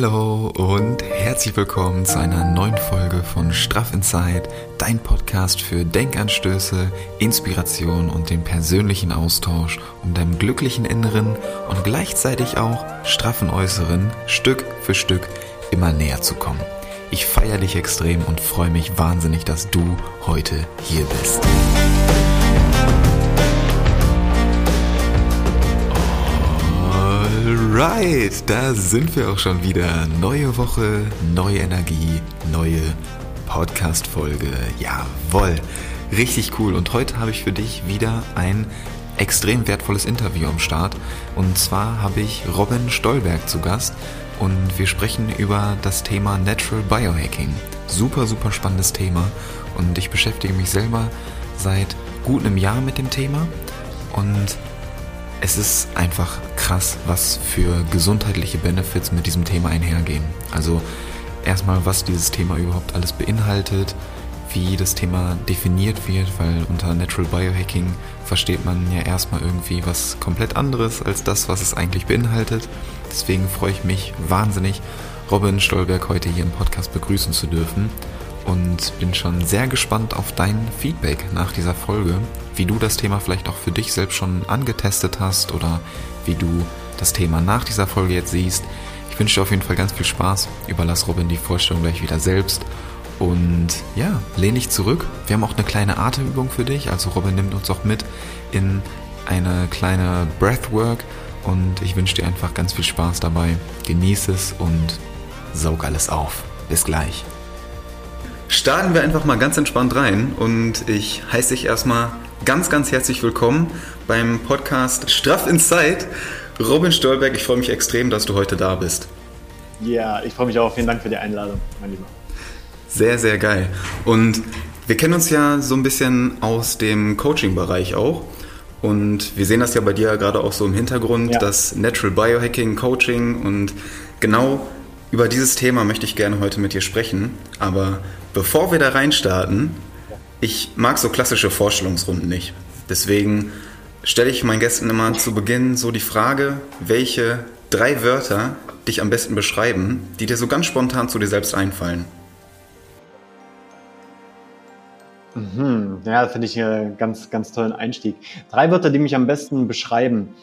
Hallo und herzlich willkommen zu einer neuen Folge von Straff Inside, dein Podcast für Denkanstöße, Inspiration und den persönlichen Austausch, um deinem glücklichen Inneren und gleichzeitig auch straffen Äußeren Stück für Stück immer näher zu kommen. Ich feiere dich extrem und freue mich wahnsinnig, dass du heute hier bist. Alright, da sind wir auch schon wieder. Neue Woche, neue Energie, neue Podcast-Folge. Jawoll, richtig cool. Und heute habe ich für dich wieder ein extrem wertvolles Interview am Start. Und zwar habe ich Robin Stolberg zu Gast und wir sprechen über das Thema Natural Biohacking. Super, super spannendes Thema und ich beschäftige mich selber seit gut einem Jahr mit dem Thema und es ist einfach krass, was für gesundheitliche Benefits mit diesem Thema einhergehen. Also erstmal, was dieses Thema überhaupt alles beinhaltet, wie das Thema definiert wird, weil unter Natural Biohacking versteht man ja erstmal irgendwie was komplett anderes als das, was es eigentlich beinhaltet. Deswegen freue ich mich wahnsinnig, Robin Stolberg heute hier im Podcast begrüßen zu dürfen und bin schon sehr gespannt auf dein Feedback nach dieser Folge, wie du das Thema vielleicht auch für dich selbst schon angetestet hast oder wie du das Thema nach dieser Folge jetzt siehst. Ich wünsche dir auf jeden Fall ganz viel Spaß. Überlass Robin die Vorstellung gleich wieder selbst und ja, lehn dich zurück. Wir haben auch eine kleine Atemübung für dich. Also Robin nimmt uns auch mit in eine kleine Breathwork. Und ich wünsche dir einfach ganz viel Spaß dabei. Genieß es und saug alles auf. Bis gleich. Starten wir einfach mal ganz entspannt rein und ich heiße dich erstmal ganz, ganz herzlich willkommen beim Podcast Straff Inside. Robin Stolberg, ich freue mich extrem, dass du heute da bist. Ja, ich freue mich auch. Vielen Dank für die Einladung, mein Lieber. Sehr, sehr geil. Und wir kennen uns ja so ein bisschen aus dem Coaching-Bereich auch. Und wir sehen das ja bei dir gerade auch so im Hintergrund, ja. das Natural Biohacking, Coaching. Und genau über dieses Thema möchte ich gerne heute mit dir sprechen. Aber bevor wir da reinstarten, ich mag so klassische Vorstellungsrunden nicht. Deswegen stelle ich meinen Gästen immer zu Beginn so die Frage, welche drei Wörter dich am besten beschreiben, die dir so ganz spontan zu dir selbst einfallen. Mhm. Ja, finde ich einen ganz, ganz tollen Einstieg. Drei Wörter, die mich am besten beschreiben.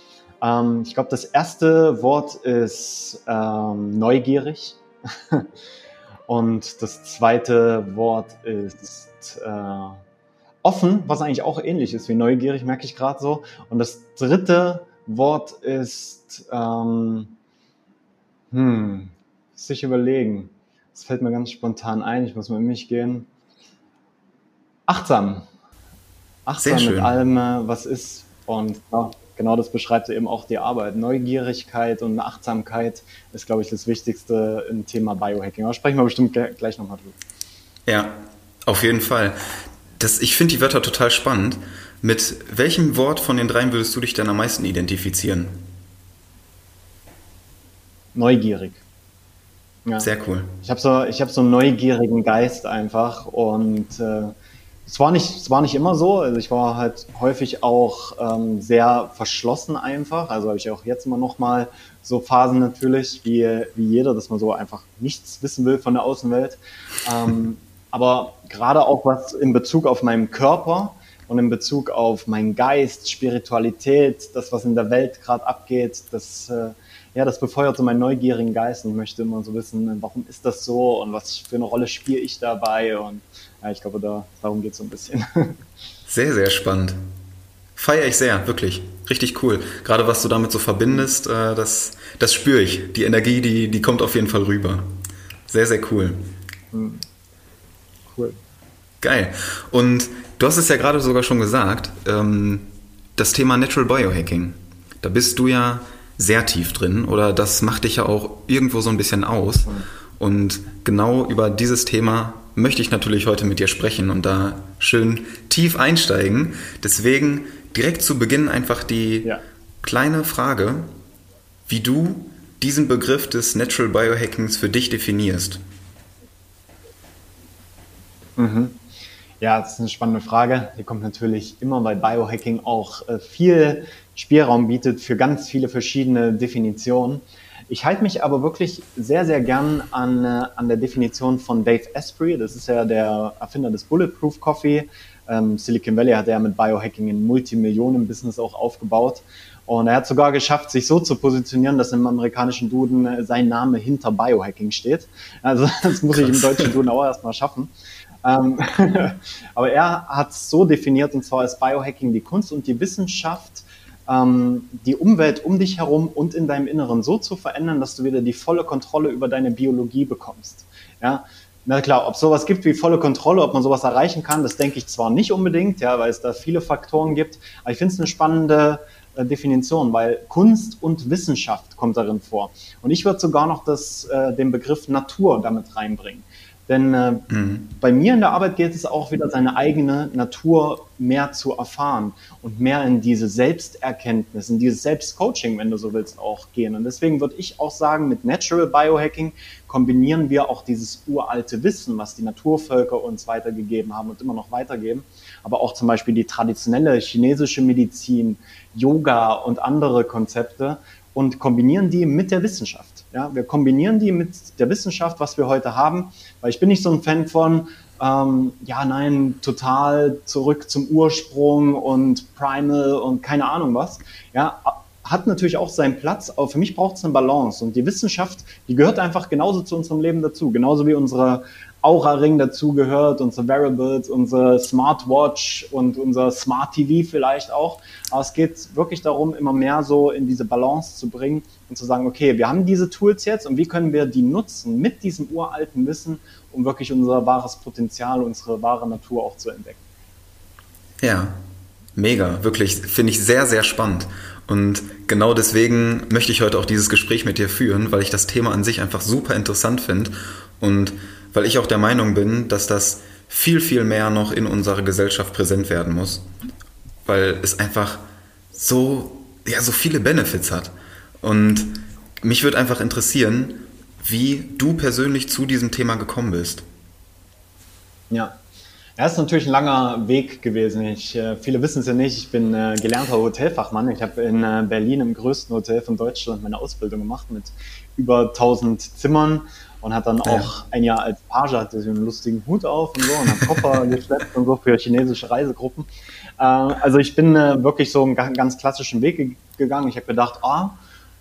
Ähm, ich glaube, das erste Wort ist ähm, neugierig. Und das zweite Wort ist äh, offen, was eigentlich auch ähnlich ist wie neugierig, merke ich gerade so. Und das dritte Wort ist, ähm, hm, sich überlegen. Das fällt mir ganz spontan ein. Ich muss mal in mich gehen achtsam. Achtsam mit allem, äh, was ist. Und ja, genau das beschreibt eben auch die Arbeit. Neugierigkeit und Achtsamkeit ist, glaube ich, das Wichtigste im Thema Biohacking. Aber sprechen wir bestimmt gleich nochmal drüber. Ja, auf jeden Fall. Das, ich finde die Wörter total spannend. Mit welchem Wort von den dreien würdest du dich denn am meisten identifizieren? Neugierig. Ja. Sehr cool. Ich habe so, hab so einen neugierigen Geist einfach und äh, es war nicht, es war nicht immer so. Also ich war halt häufig auch ähm, sehr verschlossen einfach. Also habe ich auch jetzt immer noch mal so Phasen natürlich, wie, wie jeder, dass man so einfach nichts wissen will von der Außenwelt. Ähm, aber gerade auch was in Bezug auf meinen Körper und in Bezug auf meinen Geist, Spiritualität, das, was in der Welt gerade abgeht, das, äh, ja, das befeuert so meinen neugierigen Geist und möchte immer so wissen, warum ist das so und was für eine Rolle spiele ich dabei und ja, ich glaube, da, darum geht es so ein bisschen. Sehr, sehr spannend. Feiere ich sehr, wirklich. Richtig cool. Gerade was du damit so verbindest, äh, das, das spüre ich. Die Energie, die, die kommt auf jeden Fall rüber. Sehr, sehr cool. Hm. Cool. Geil. Und du hast es ja gerade sogar schon gesagt, ähm, das Thema Natural Biohacking. Da bist du ja sehr tief drin oder das macht dich ja auch irgendwo so ein bisschen aus. Und genau über dieses Thema möchte ich natürlich heute mit dir sprechen und da schön tief einsteigen. Deswegen direkt zu Beginn einfach die ja. kleine Frage, wie du diesen Begriff des Natural Biohackings für dich definierst. Mhm. Ja, das ist eine spannende Frage. Die kommt natürlich immer, weil Biohacking auch äh, viel Spielraum bietet für ganz viele verschiedene Definitionen. Ich halte mich aber wirklich sehr, sehr gern an, äh, an der Definition von Dave Asprey. Das ist ja der Erfinder des Bulletproof Coffee. Ähm, Silicon Valley hat er mit Biohacking ein Multimillionen-Business auch aufgebaut. Und er hat sogar geschafft, sich so zu positionieren, dass im amerikanischen Duden äh, sein Name hinter Biohacking steht. Also das muss ich im deutschen Duden auch erstmal schaffen. Ähm, aber er hat es so definiert, und zwar ist Biohacking die Kunst und die Wissenschaft, ähm, die Umwelt um dich herum und in deinem Inneren so zu verändern, dass du wieder die volle Kontrolle über deine Biologie bekommst. Ja, na klar, ob sowas gibt wie volle Kontrolle, ob man sowas erreichen kann, das denke ich zwar nicht unbedingt, ja, weil es da viele Faktoren gibt, aber ich finde es eine spannende äh, Definition, weil Kunst und Wissenschaft kommt darin vor. Und ich würde sogar noch das, äh, den Begriff Natur damit reinbringen. Denn äh, mhm. bei mir in der Arbeit geht es auch wieder, seine eigene Natur mehr zu erfahren und mehr in diese Selbsterkenntnis, in dieses Selbstcoaching, wenn du so willst, auch gehen. Und deswegen würde ich auch sagen, mit Natural Biohacking kombinieren wir auch dieses uralte Wissen, was die Naturvölker uns weitergegeben haben und immer noch weitergeben, aber auch zum Beispiel die traditionelle chinesische Medizin, Yoga und andere Konzepte und kombinieren die mit der Wissenschaft. Ja, wir kombinieren die mit der Wissenschaft, was wir heute haben, weil ich bin nicht so ein Fan von, ähm, ja, nein, total zurück zum Ursprung und Primal und keine Ahnung was. Ja, hat natürlich auch seinen Platz, aber für mich braucht es eine Balance. Und die Wissenschaft, die gehört einfach genauso zu unserem Leben dazu. Genauso wie unsere Aura-Ring dazugehört, unsere Wearables, unsere Smartwatch und unser Smart TV vielleicht auch. Aber es geht wirklich darum, immer mehr so in diese Balance zu bringen und zu sagen, okay, wir haben diese Tools jetzt und wie können wir die nutzen mit diesem uralten Wissen, um wirklich unser wahres Potenzial, unsere wahre Natur auch zu entdecken. Ja, mega, wirklich, finde ich sehr, sehr spannend. Und genau deswegen möchte ich heute auch dieses Gespräch mit dir führen, weil ich das Thema an sich einfach super interessant finde und weil ich auch der Meinung bin, dass das viel, viel mehr noch in unserer Gesellschaft präsent werden muss, weil es einfach so, ja, so viele Benefits hat. Und mich würde einfach interessieren, wie du persönlich zu diesem Thema gekommen bist. Ja, ja, ist natürlich ein langer Weg gewesen. Ich, äh, viele wissen es ja nicht, ich bin äh, gelernter Hotelfachmann. Ich habe in äh, Berlin im größten Hotel von Deutschland meine Ausbildung gemacht mit über 1000 Zimmern und hat dann auch ja. ein Jahr als Page, hatte so einen lustigen Hut auf und so und hat Koffer geschleppt und so für chinesische Reisegruppen. Äh, also ich bin äh, wirklich so einen ganz klassischen Weg gegangen. Ich habe gedacht, ah,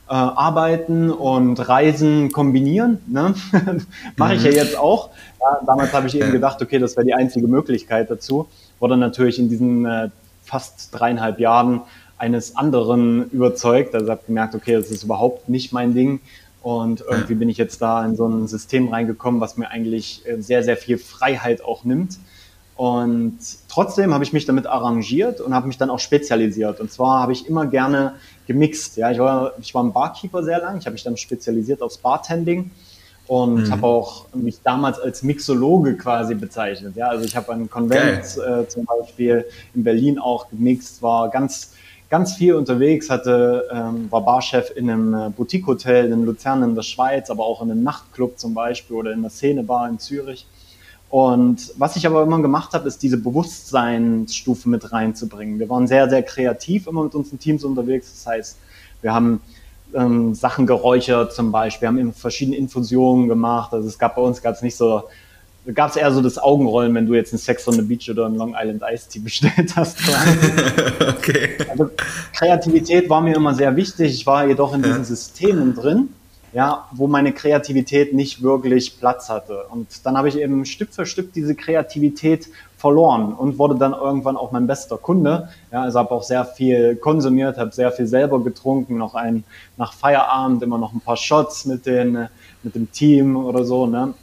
äh, arbeiten und Reisen kombinieren. Ne? Mache ich ja mhm. jetzt auch. Ja, damals habe ich eben gedacht, okay, das wäre die einzige Möglichkeit dazu. Wurde natürlich in diesen äh, fast dreieinhalb Jahren eines anderen überzeugt. Also habe gemerkt, okay, das ist überhaupt nicht mein Ding. Und irgendwie bin ich jetzt da in so ein System reingekommen, was mir eigentlich äh, sehr, sehr viel Freiheit auch nimmt. Und trotzdem habe ich mich damit arrangiert und habe mich dann auch spezialisiert. Und zwar habe ich immer gerne gemixt. Ja, ich war, ich war ein Barkeeper sehr lang. Ich habe mich dann spezialisiert aufs Bartending und mhm. habe auch mich damals als Mixologe quasi bezeichnet. Ja, also ich habe einen Konvent äh, zum Beispiel in Berlin auch gemixt, war ganz ganz viel unterwegs, hatte ähm, war Barchef in einem äh, Boutique-Hotel in Luzern in der Schweiz, aber auch in einem Nachtclub zum Beispiel oder in der Szenebar in Zürich. Und was ich aber immer gemacht habe, ist diese Bewusstseinsstufe mit reinzubringen. Wir waren sehr, sehr kreativ immer mit unseren Teams unterwegs. Das heißt, wir haben ähm, Sachen geräuchert zum Beispiel, wir haben verschiedene Infusionen gemacht. Also es gab bei uns gab es nicht so, gab es eher so das Augenrollen, wenn du jetzt einen Sex on the Beach oder einen Long Island Ice Tea bestellt hast. okay. Also Kreativität war mir immer sehr wichtig. Ich war jedoch in diesen Systemen drin ja, wo meine Kreativität nicht wirklich Platz hatte. Und dann habe ich eben Stück für Stück diese Kreativität verloren und wurde dann irgendwann auch mein bester Kunde. Ja, also habe auch sehr viel konsumiert, habe sehr viel selber getrunken, noch ein nach Feierabend immer noch ein paar Shots mit den mit dem Team oder so. Ne?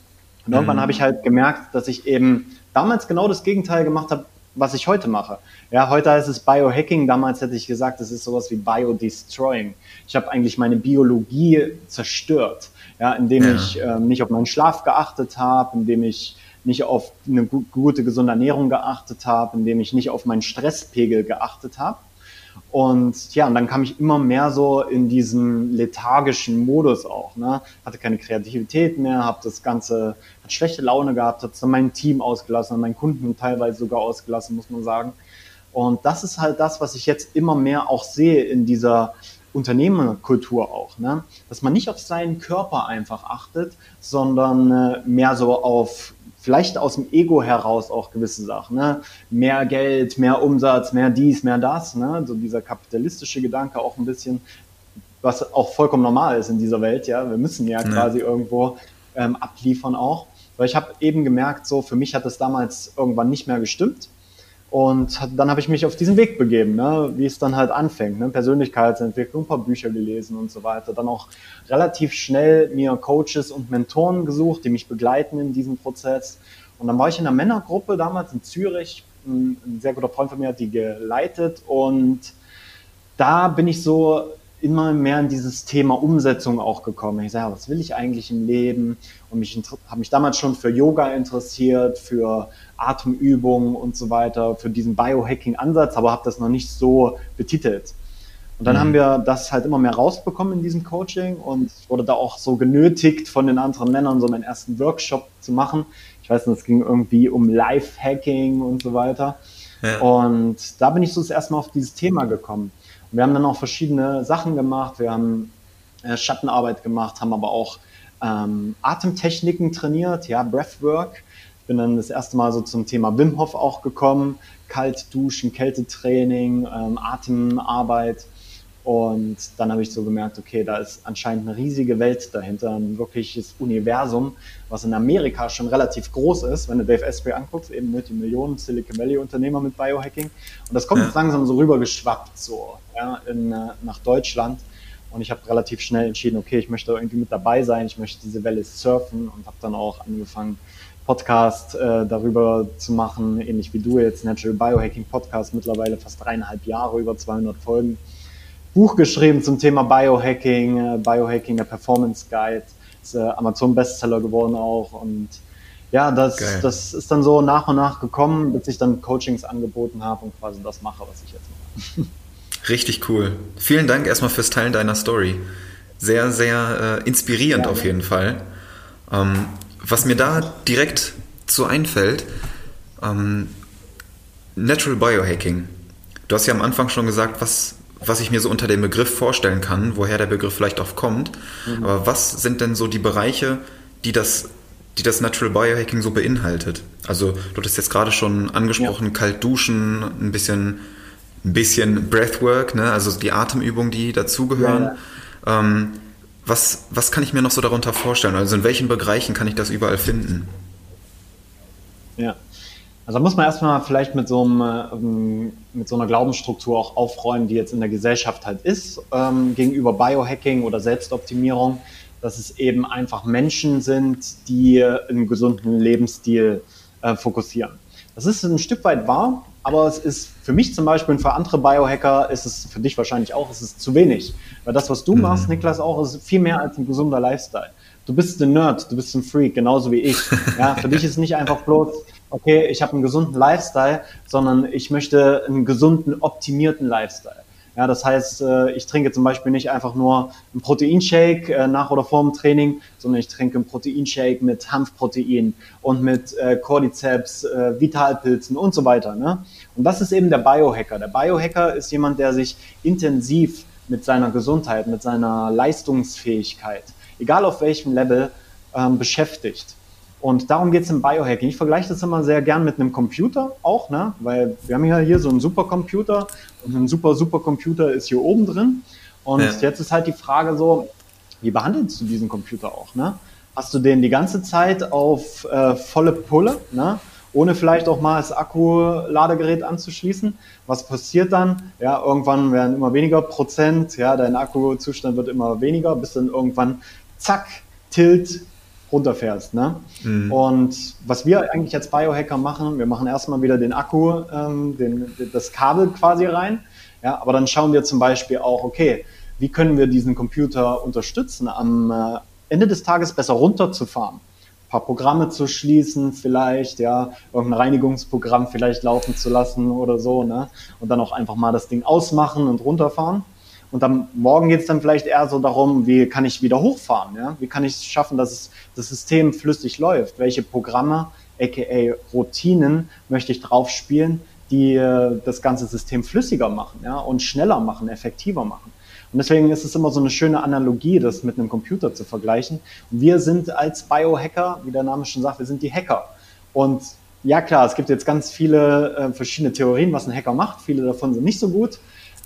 Und irgendwann mhm. habe ich halt gemerkt, dass ich eben damals genau das Gegenteil gemacht habe, was ich heute mache. Ja, heute heißt es Biohacking, damals hätte ich gesagt, das ist sowas wie Biodestroying. Ich habe eigentlich meine Biologie zerstört, ja, indem ja. ich ähm, nicht auf meinen Schlaf geachtet habe, indem ich nicht auf eine gute, gesunde Ernährung geachtet habe, indem ich nicht auf meinen Stresspegel geachtet habe. Und ja, und dann kam ich immer mehr so in diesen lethargischen Modus auch. Ne? Hatte keine Kreativität mehr, habe das Ganze, hat schlechte Laune gehabt, hat mein Team ausgelassen, meinen Kunden teilweise sogar ausgelassen, muss man sagen. Und das ist halt das, was ich jetzt immer mehr auch sehe in dieser Unternehmerkultur auch, ne? dass man nicht auf seinen Körper einfach achtet, sondern äh, mehr so auf vielleicht aus dem Ego heraus auch gewisse Sachen, ne? mehr Geld, mehr Umsatz, mehr dies, mehr das, ne? so dieser kapitalistische Gedanke auch ein bisschen, was auch vollkommen normal ist in dieser Welt, ja, wir müssen ja, ja. quasi irgendwo ähm, abliefern auch, weil ich habe eben gemerkt, so für mich hat es damals irgendwann nicht mehr gestimmt und dann habe ich mich auf diesen Weg begeben, ne, wie es dann halt anfängt. Ne, Persönlichkeitsentwicklung, ein paar Bücher gelesen und so weiter. Dann auch relativ schnell mir Coaches und Mentoren gesucht, die mich begleiten in diesem Prozess. Und dann war ich in einer Männergruppe damals in Zürich. Ein, ein sehr guter Freund von mir hat die geleitet. Und da bin ich so immer mehr in dieses Thema Umsetzung auch gekommen. Ich sage, was will ich eigentlich im Leben? Und mich habe mich damals schon für Yoga interessiert, für Atemübungen und so weiter, für diesen Biohacking-Ansatz, aber habe das noch nicht so betitelt. Und dann mhm. haben wir das halt immer mehr rausbekommen in diesem Coaching und ich wurde da auch so genötigt von den anderen Männern, so meinen ersten Workshop zu machen. Ich weiß nicht, es ging irgendwie um Life-Hacking und so weiter. Ja. Und da bin ich so das erste Mal auf dieses Thema gekommen. Wir haben dann auch verschiedene Sachen gemacht. Wir haben äh, Schattenarbeit gemacht, haben aber auch ähm, Atemtechniken trainiert, ja, Breathwork. Ich bin dann das erste Mal so zum Thema Wim Hof auch gekommen, kalt duschen, Kältetraining, ähm, Atemarbeit. Und dann habe ich so gemerkt, okay, da ist anscheinend eine riesige Welt dahinter, ein wirkliches Universum, was in Amerika schon relativ groß ist. Wenn du Dave Asprey anguckst, eben mit den Millionen Silicon Valley Unternehmer mit Biohacking. Und das kommt jetzt langsam so rübergeschwappt, so ja, in, äh, nach Deutschland. Und ich habe relativ schnell entschieden, okay, ich möchte irgendwie mit dabei sein, ich möchte diese Welle surfen und habe dann auch angefangen, Podcast äh, darüber zu machen, ähnlich wie du jetzt, Natural Biohacking Podcast, mittlerweile fast dreieinhalb Jahre, über 200 Folgen. Buch geschrieben zum Thema Biohacking, äh, Biohacking, der Performance Guide, ist äh, Amazon Bestseller geworden auch und ja, das, das ist dann so nach und nach gekommen, bis ich dann Coachings angeboten habe und quasi das mache, was ich jetzt mache. Richtig cool. Vielen Dank erstmal fürs Teilen deiner Story. Sehr, sehr äh, inspirierend ja, auf jeden Fall. Ähm, was mir da direkt so einfällt, ähm, Natural Biohacking. Du hast ja am Anfang schon gesagt, was, was ich mir so unter dem Begriff vorstellen kann, woher der Begriff vielleicht auch kommt. Mhm. Aber was sind denn so die Bereiche, die das, die das Natural Biohacking so beinhaltet? Also du hast jetzt gerade schon angesprochen, ja. kalt duschen, ein bisschen, ein bisschen Breathwork, ne? also die Atemübungen, die dazugehören. Ja, ja. Ähm, was, was kann ich mir noch so darunter vorstellen? Also in welchen Bereichen kann ich das überall finden? Ja, also muss man erstmal vielleicht mit so, einem, ähm, mit so einer Glaubensstruktur auch aufräumen, die jetzt in der Gesellschaft halt ist, ähm, gegenüber Biohacking oder Selbstoptimierung, dass es eben einfach Menschen sind, die einen gesunden Lebensstil äh, fokussieren. Das ist ein Stück weit wahr, aber es ist für mich zum Beispiel und für andere Biohacker ist es für dich wahrscheinlich auch, es ist zu wenig. Weil das, was du mhm. machst, Niklas, auch, ist viel mehr als ein gesunder Lifestyle. Du bist ein Nerd, du bist ein Freak, genauso wie ich. Ja, für dich ist nicht einfach bloß, okay, ich habe einen gesunden Lifestyle, sondern ich möchte einen gesunden, optimierten Lifestyle. Ja, das heißt, äh, ich trinke zum Beispiel nicht einfach nur einen Proteinshake äh, nach oder vor dem Training, sondern ich trinke einen Proteinshake mit Hanfprotein und mit äh, Cordyceps, Vitalpilzen und so weiter. Ne? Und das ist eben der Biohacker. Der Biohacker ist jemand, der sich intensiv mit seiner Gesundheit, mit seiner Leistungsfähigkeit, egal auf welchem Level, ähm, beschäftigt. Und darum geht es im Biohacking. Ich vergleiche das immer sehr gern mit einem Computer auch, ne? weil wir haben ja hier so einen Supercomputer und ein super Supercomputer ist hier oben drin. Und ja. jetzt ist halt die Frage so, wie behandelst du diesen Computer auch? Ne? Hast du den die ganze Zeit auf äh, volle Pulle, ne? ohne vielleicht auch mal das Akkuladegerät anzuschließen? Was passiert dann? Ja, irgendwann werden immer weniger Prozent, ja, dein Akkuzustand wird immer weniger, bis dann irgendwann zack, Tilt, runterfährst. Ne? Mhm. Und was wir eigentlich als Biohacker machen, wir machen erstmal wieder den Akku, ähm, den, das Kabel quasi rein. Ja, aber dann schauen wir zum Beispiel auch, okay, wie können wir diesen Computer unterstützen, am äh, Ende des Tages besser runterzufahren? Ein paar Programme zu schließen, vielleicht, ja, irgendein Reinigungsprogramm vielleicht laufen zu lassen oder so, ne? Und dann auch einfach mal das Ding ausmachen und runterfahren. Und am Morgen geht es dann vielleicht eher so darum, wie kann ich wieder hochfahren? Ja? Wie kann ich es schaffen, dass es, das System flüssig läuft? Welche Programme, aka Routinen, möchte ich drauf spielen, die äh, das ganze System flüssiger machen ja? und schneller machen, effektiver machen? Und deswegen ist es immer so eine schöne Analogie, das mit einem Computer zu vergleichen. Und wir sind als Biohacker, wie der Name schon sagt, wir sind die Hacker. Und ja klar, es gibt jetzt ganz viele äh, verschiedene Theorien, was ein Hacker macht. Viele davon sind nicht so gut.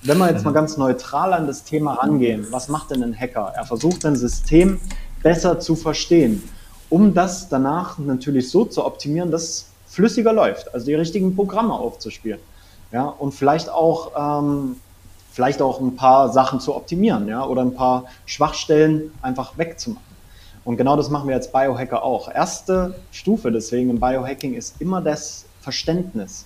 Wenn wir jetzt mal ganz neutral an das Thema rangehen, was macht denn ein Hacker? Er versucht ein System besser zu verstehen, um das danach natürlich so zu optimieren, dass es flüssiger läuft, also die richtigen Programme aufzuspielen. Ja, und vielleicht auch, ähm, vielleicht auch ein paar Sachen zu optimieren, ja, oder ein paar Schwachstellen einfach wegzumachen. Und genau das machen wir als Biohacker auch. Erste Stufe deswegen im Biohacking ist immer das Verständnis.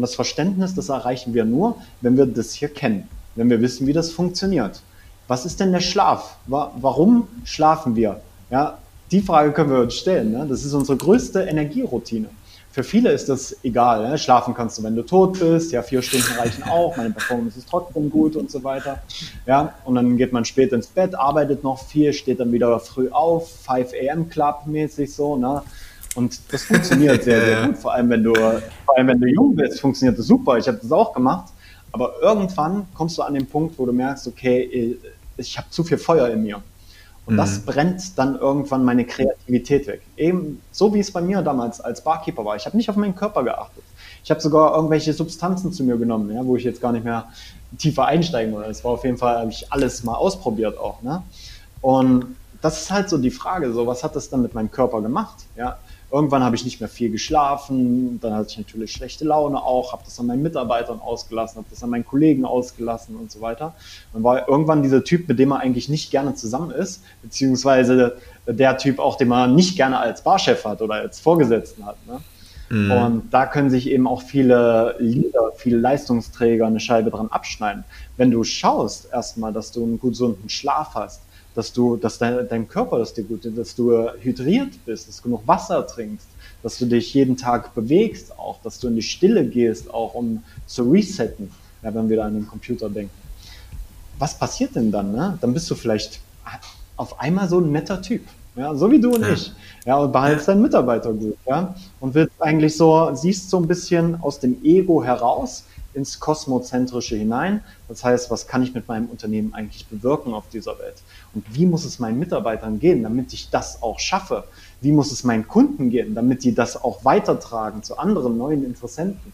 Und das Verständnis, das erreichen wir nur, wenn wir das hier kennen, wenn wir wissen, wie das funktioniert. Was ist denn der Schlaf? Warum schlafen wir? Ja, die Frage können wir uns stellen. Ne? Das ist unsere größte Energieroutine. Für viele ist das egal. Ne? Schlafen kannst du, wenn du tot bist. Ja, vier Stunden reichen auch. Meine Performance ist trotzdem gut und so weiter. Ja, und dann geht man spät ins Bett, arbeitet noch viel, steht dann wieder früh auf, 5 a.m. Club mäßig so. Ne? Und das funktioniert sehr, sehr gut. Vor allem, wenn du, vor allem, wenn du jung bist, funktioniert das super. Ich habe das auch gemacht. Aber irgendwann kommst du an den Punkt, wo du merkst, okay, ich habe zu viel Feuer in mir. Und mhm. das brennt dann irgendwann meine Kreativität weg. Eben so wie es bei mir damals als Barkeeper war. Ich habe nicht auf meinen Körper geachtet. Ich habe sogar irgendwelche Substanzen zu mir genommen, ja, wo ich jetzt gar nicht mehr tiefer einsteigen wollte. Es war auf jeden Fall, habe ich alles mal ausprobiert auch. Ne? Und das ist halt so die Frage, so was hat das dann mit meinem Körper gemacht? Ja, Irgendwann habe ich nicht mehr viel geschlafen, dann hatte ich natürlich schlechte Laune auch, habe das an meinen Mitarbeitern ausgelassen, habe das an meinen Kollegen ausgelassen und so weiter. Dann war irgendwann dieser Typ, mit dem man eigentlich nicht gerne zusammen ist, beziehungsweise der Typ auch, den man nicht gerne als Barchef hat oder als Vorgesetzten hat. Ne? Mhm. Und da können sich eben auch viele Leader, viele Leistungsträger eine Scheibe dran abschneiden. Wenn du schaust erstmal, dass du einen gesunden Schlaf hast, dass du, dass dein, dein Körper, dass dir gut, dass du hydriert bist, dass du genug Wasser trinkst, dass du dich jeden Tag bewegst auch, dass du in die Stille gehst, auch um zu resetten, ja, wenn wir da an den Computer denken. Was passiert denn dann? Ne? Dann bist du vielleicht auf einmal so ein netter Typ. Ja, so wie du und ja. ich. Ja, und behaltst deinen Mitarbeiter gut. Ja, und wird eigentlich so, siehst so ein bisschen aus dem Ego heraus, ins Kosmozentrische hinein. Das heißt, was kann ich mit meinem Unternehmen eigentlich bewirken auf dieser Welt? Und wie muss es meinen Mitarbeitern gehen, damit ich das auch schaffe? Wie muss es meinen Kunden gehen, damit die das auch weitertragen zu anderen neuen Interessenten?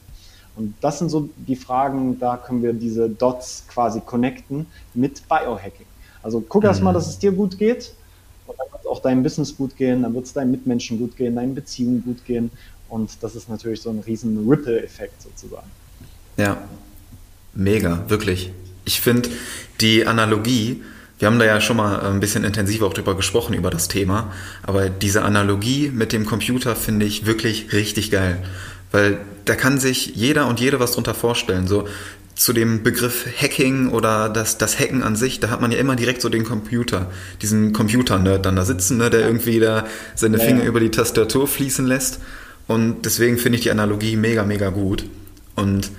Und das sind so die Fragen, da können wir diese Dots quasi connecten mit Biohacking. Also guck mhm. erst mal, dass es dir gut geht und dann wird es auch deinem Business gut gehen, dann wird es deinen Mitmenschen gut gehen, deinen Beziehungen gut gehen. Und das ist natürlich so ein riesen Ripple-Effekt sozusagen. Ja, mega, wirklich. Ich finde die Analogie, wir haben da ja schon mal ein bisschen intensiver auch drüber gesprochen, über das Thema, aber diese Analogie mit dem Computer finde ich wirklich richtig geil. Weil da kann sich jeder und jede was drunter vorstellen. So zu dem Begriff Hacking oder das, das Hacken an sich, da hat man ja immer direkt so den Computer, diesen Computer-Nerd dann da sitzen, ne, der irgendwie da seine Finger ja. über die Tastatur fließen lässt. Und deswegen finde ich die Analogie mega, mega gut. Und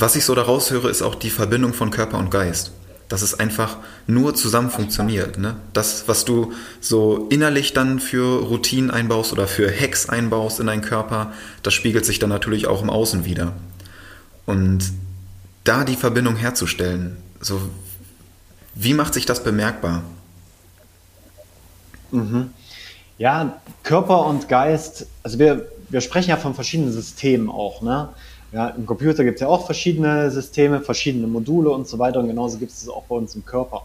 was ich so daraus höre, ist auch die Verbindung von Körper und Geist. Dass es einfach nur zusammen funktioniert. Ne? Das, was du so innerlich dann für Routinen einbaust oder für Hacks einbaust in deinen Körper, das spiegelt sich dann natürlich auch im Außen wieder. Und da die Verbindung herzustellen, so wie macht sich das bemerkbar? Mhm. Ja, Körper und Geist, also wir, wir sprechen ja von verschiedenen Systemen auch, ne? Ja, Im Computer gibt es ja auch verschiedene Systeme, verschiedene Module und so weiter und genauso gibt es das auch bei uns im Körper.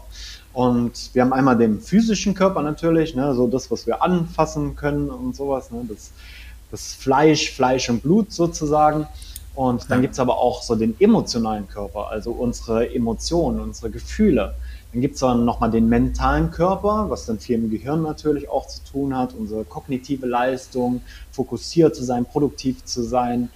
Und wir haben einmal den physischen Körper natürlich, ne, so das, was wir anfassen können und sowas, ne, das, das Fleisch, Fleisch und Blut sozusagen. Und dann ja. gibt es aber auch so den emotionalen Körper, also unsere Emotionen, unsere Gefühle. Dann gibt es dann nochmal den mentalen Körper, was dann viel im Gehirn natürlich auch zu tun hat, unsere kognitive Leistung, fokussiert zu sein, produktiv zu sein.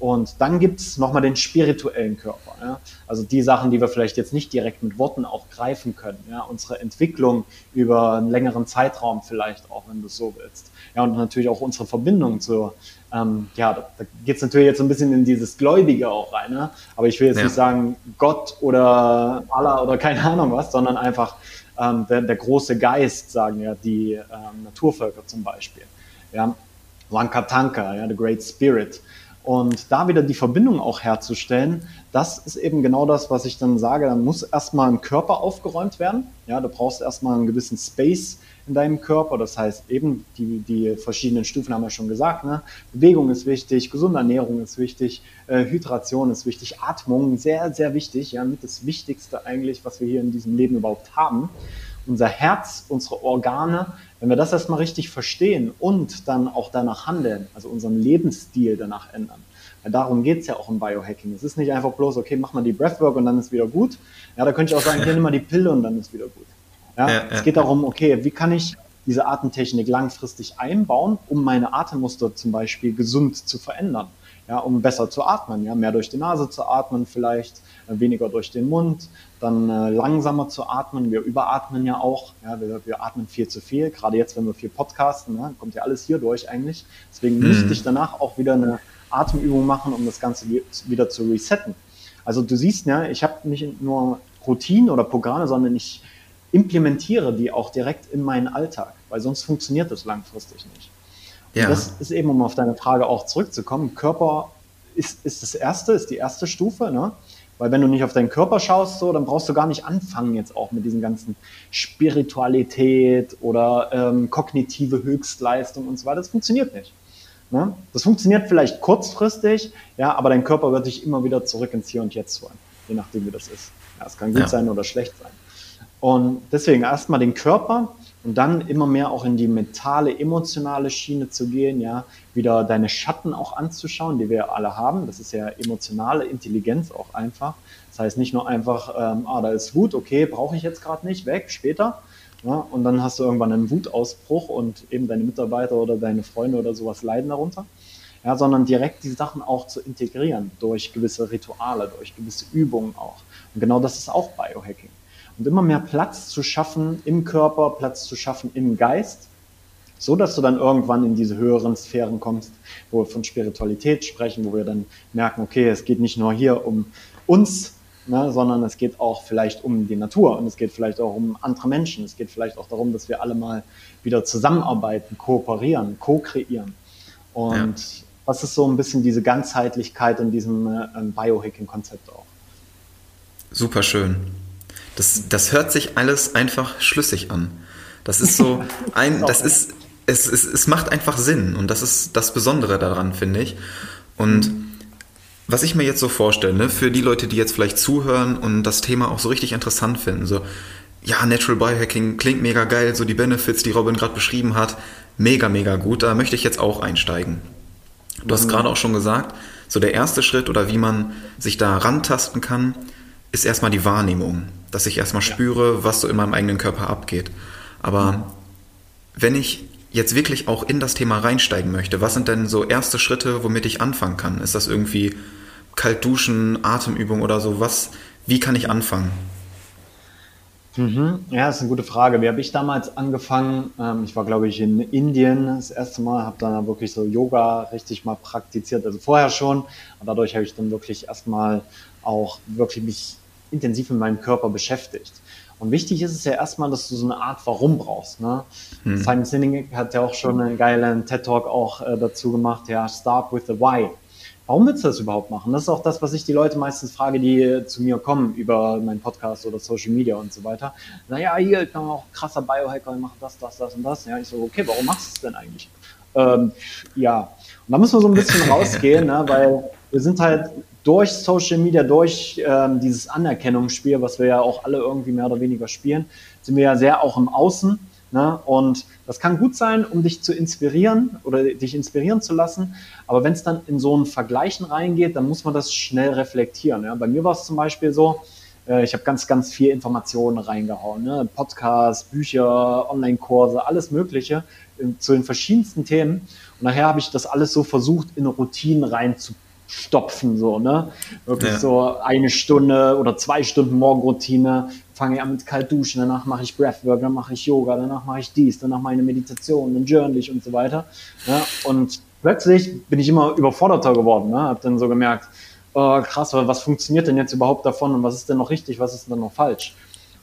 Und dann gibt es nochmal den spirituellen Körper. Ja? Also die Sachen, die wir vielleicht jetzt nicht direkt mit Worten auch greifen können. Ja? Unsere Entwicklung über einen längeren Zeitraum vielleicht auch, wenn du es so willst. Ja, und natürlich auch unsere Verbindung zu, ähm, ja, da, da geht es natürlich jetzt ein bisschen in dieses Gläubige auch rein. Ne? Aber ich will jetzt ja. nicht sagen Gott oder Allah oder keine Ahnung was, sondern einfach ähm, der, der, große Geist, sagen ja die ähm, Naturvölker zum Beispiel. Ja? Wankatanka, ja, the Great Spirit. Und da wieder die Verbindung auch herzustellen, das ist eben genau das, was ich dann sage. Dann muss erstmal im Körper aufgeräumt werden. Ja, du brauchst erstmal einen gewissen Space in deinem Körper. Das heißt eben, die, die verschiedenen Stufen haben wir schon gesagt. Ne? Bewegung ist wichtig, gesunde Ernährung ist wichtig, äh, Hydration ist wichtig, Atmung sehr, sehr wichtig. Ja, mit das Wichtigste eigentlich, was wir hier in diesem Leben überhaupt haben. Unser Herz, unsere Organe, wenn wir das erstmal richtig verstehen und dann auch danach handeln, also unseren Lebensstil danach ändern, weil darum geht es ja auch im Biohacking. Es ist nicht einfach bloß, okay, mach mal die Breathwork und dann ist wieder gut. Ja, da könnte ich auch sagen, hier nimm mal die Pille und dann ist wieder gut. Ja, ja, es geht darum, okay, wie kann ich diese Atemtechnik langfristig einbauen, um meine Atemmuster zum Beispiel gesund zu verändern ja, um besser zu atmen, ja, mehr durch die Nase zu atmen vielleicht, weniger durch den Mund, dann äh, langsamer zu atmen. Wir überatmen ja auch, ja, wir, wir atmen viel zu viel, gerade jetzt, wenn wir viel podcasten, ne, kommt ja alles hier durch eigentlich. Deswegen mhm. müsste ich danach auch wieder eine Atemübung machen, um das Ganze wieder zu resetten. Also du siehst ja, ich habe nicht nur Routinen oder Programme, sondern ich implementiere die auch direkt in meinen Alltag, weil sonst funktioniert das langfristig nicht. Ja. Und das ist eben, um auf deine Frage auch zurückzukommen, Körper ist, ist das erste, ist die erste Stufe, ne? Weil wenn du nicht auf deinen Körper schaust, so, dann brauchst du gar nicht anfangen jetzt auch mit diesen ganzen Spiritualität oder ähm, kognitive Höchstleistung und so weiter. Das funktioniert nicht. Ne? Das funktioniert vielleicht kurzfristig, ja, aber dein Körper wird dich immer wieder zurück ins Hier und Jetzt holen, je nachdem wie das ist. Ja, es kann gut ja. sein oder schlecht sein. Und deswegen erstmal den Körper und dann immer mehr auch in die mentale, emotionale Schiene zu gehen, ja, wieder deine Schatten auch anzuschauen, die wir alle haben. Das ist ja emotionale Intelligenz auch einfach. Das heißt nicht nur einfach, ähm, ah, da ist Wut, okay, brauche ich jetzt gerade nicht, weg, später. Ja, und dann hast du irgendwann einen Wutausbruch und eben deine Mitarbeiter oder deine Freunde oder sowas leiden darunter. Ja, sondern direkt die Sachen auch zu integrieren durch gewisse Rituale, durch gewisse Übungen auch. Und genau das ist auch Biohacking und immer mehr Platz zu schaffen im Körper, Platz zu schaffen im Geist, so dass du dann irgendwann in diese höheren Sphären kommst, wo wir von Spiritualität sprechen, wo wir dann merken, okay, es geht nicht nur hier um uns, ne, sondern es geht auch vielleicht um die Natur und es geht vielleicht auch um andere Menschen. Es geht vielleicht auch darum, dass wir alle mal wieder zusammenarbeiten, kooperieren, co-kreieren. Und ja. das ist so ein bisschen diese Ganzheitlichkeit in diesem äh, Biohacking-Konzept auch. Super schön. Das, das hört sich alles einfach schlüssig an. Das ist so ein, das ist, es, es, es macht einfach Sinn und das ist das Besondere daran, finde ich. Und was ich mir jetzt so vorstelle, ne, für die Leute, die jetzt vielleicht zuhören und das Thema auch so richtig interessant finden, so, ja, Natural Biohacking klingt mega geil, so die Benefits, die Robin gerade beschrieben hat, mega, mega gut, da möchte ich jetzt auch einsteigen. Du hast mhm. gerade auch schon gesagt, so der erste Schritt oder wie man sich da rantasten kann, ist erstmal die Wahrnehmung dass ich erstmal ja. spüre, was so in meinem eigenen Körper abgeht. Aber mhm. wenn ich jetzt wirklich auch in das Thema reinsteigen möchte, was sind denn so erste Schritte, womit ich anfangen kann? Ist das irgendwie kalt duschen, Atemübung oder so? Was, wie kann ich anfangen? Mhm. Ja, das ist eine gute Frage. Wie habe ich damals angefangen? Ähm, ich war, glaube ich, in Indien das erste Mal, habe dann wirklich so Yoga richtig mal praktiziert, also vorher schon. Und dadurch habe ich dann wirklich erstmal auch wirklich mich intensiv mit meinem Körper beschäftigt. Und wichtig ist es ja erstmal, dass du so eine Art Warum brauchst. Ne? Hm. Simon Sinek hat ja auch schon einen geilen TED-Talk auch äh, dazu gemacht, ja, start with the why. Warum willst du das überhaupt machen? Das ist auch das, was ich die Leute meistens frage, die äh, zu mir kommen über meinen Podcast oder Social Media und so weiter. Naja, hier, ich bin auch krasser Biohacker, ich mache das, das, das und das. Ja, ich so, okay, warum machst du es denn eigentlich? Ähm, ja, und da müssen wir so ein bisschen rausgehen, ne, weil wir sind halt durch Social Media, durch ähm, dieses Anerkennungsspiel, was wir ja auch alle irgendwie mehr oder weniger spielen, sind wir ja sehr auch im Außen. Ne? Und das kann gut sein, um dich zu inspirieren oder dich inspirieren zu lassen. Aber wenn es dann in so ein Vergleichen reingeht, dann muss man das schnell reflektieren. Ja? Bei mir war es zum Beispiel so, äh, ich habe ganz, ganz viel Informationen reingehauen. Ne? Podcasts, Bücher, Online-Kurse, alles Mögliche äh, zu den verschiedensten Themen. Und nachher habe ich das alles so versucht, in Routinen reinzupacken stopfen, so, ne? Wirklich ja. so eine Stunde oder zwei Stunden Morgenroutine, fange ich an mit kalt duschen, danach mache ich Breathwork, dann mache ich Yoga, danach mache ich dies, danach meine Meditation, dann journal ich und so weiter. Ja? Und plötzlich bin ich immer überforderter geworden, ne? Hab dann so gemerkt, oh, krass, was funktioniert denn jetzt überhaupt davon und was ist denn noch richtig, was ist denn noch falsch?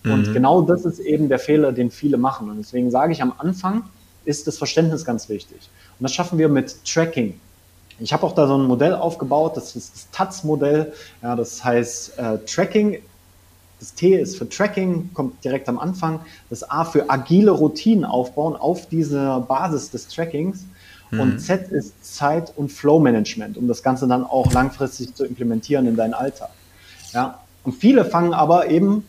Und mhm. genau das ist eben der Fehler, den viele machen. Und deswegen sage ich am Anfang, ist das Verständnis ganz wichtig. Und das schaffen wir mit Tracking. Ich habe auch da so ein Modell aufgebaut, das ist das TATS-Modell. Ja, das heißt äh, Tracking. Das T ist für Tracking, kommt direkt am Anfang. Das A für agile Routinen aufbauen auf dieser Basis des Trackings. Mhm. Und Z ist Zeit- und Flow-Management, um das Ganze dann auch langfristig zu implementieren in deinen Alltag. Ja, und viele fangen aber eben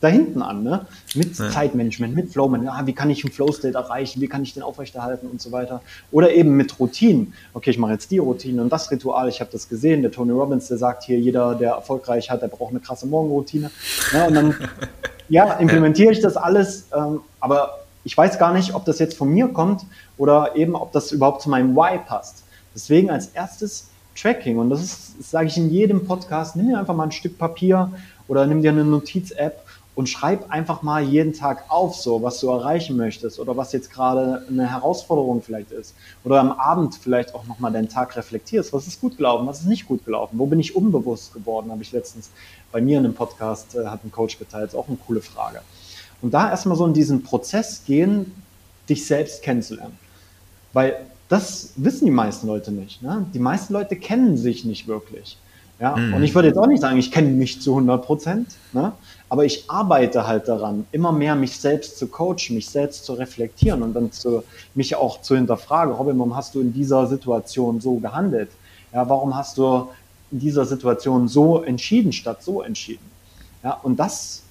da hinten an, ne? Mit ja. Zeitmanagement, mit Flowmanagement. Ah, wie kann ich einen Flow-State erreichen? Wie kann ich den aufrechterhalten und so weiter? Oder eben mit Routinen. Okay, ich mache jetzt die Routine und das Ritual. Ich habe das gesehen. Der Tony Robbins, der sagt hier, jeder, der erfolgreich hat, der braucht eine krasse Morgenroutine. Ja, und dann, ja, implementiere ich das alles. Ähm, aber ich weiß gar nicht, ob das jetzt von mir kommt oder eben, ob das überhaupt zu meinem Why passt. Deswegen als erstes Tracking. Und das ist, das sage ich in jedem Podcast, nimm dir einfach mal ein Stück Papier oder nimm dir eine Notiz-App und schreib einfach mal jeden Tag auf, so was du erreichen möchtest oder was jetzt gerade eine Herausforderung vielleicht ist. Oder am Abend vielleicht auch nochmal deinen Tag reflektierst. Was ist gut gelaufen, was ist nicht gut gelaufen? Wo bin ich unbewusst geworden? Habe ich letztens bei mir in einem Podcast, äh, hat ein Coach geteilt. Ist auch eine coole Frage. Und da erstmal so in diesen Prozess gehen, dich selbst kennenzulernen. Weil das wissen die meisten Leute nicht. Ne? Die meisten Leute kennen sich nicht wirklich. Ja? Mhm. Und ich würde jetzt auch nicht sagen, ich kenne mich zu 100 Prozent, ne? aber ich arbeite halt daran, immer mehr mich selbst zu coachen, mich selbst zu reflektieren und dann zu, mich auch zu hinterfragen, Robin, warum hast du in dieser Situation so gehandelt? Ja, warum hast du in dieser Situation so entschieden statt so entschieden? Ja, und das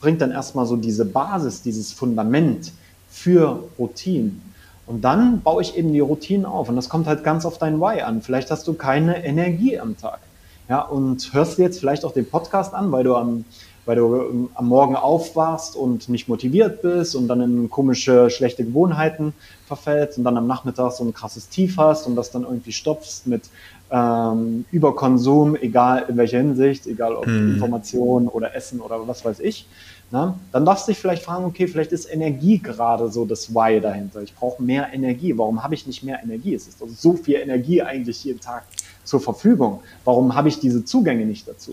bringt dann erstmal so diese Basis, dieses Fundament für Routinen. Und dann baue ich eben die Routinen auf. Und das kommt halt ganz auf dein Why an. Vielleicht hast du keine Energie am Tag. Ja, und hörst dir jetzt vielleicht auch den Podcast an, weil du am, weil du ähm, am Morgen aufwachst und nicht motiviert bist und dann in komische, schlechte Gewohnheiten verfällst und dann am Nachmittag so ein krasses Tief hast und das dann irgendwie stopfst mit ähm, Überkonsum, egal in welcher Hinsicht, egal ob hm. Information oder Essen oder was weiß ich. Na, dann darfst du dich vielleicht fragen, okay, vielleicht ist Energie gerade so das Why dahinter. Ich brauche mehr Energie. Warum habe ich nicht mehr Energie? Es ist doch so viel Energie eigentlich jeden Tag zur Verfügung. Warum habe ich diese Zugänge nicht dazu?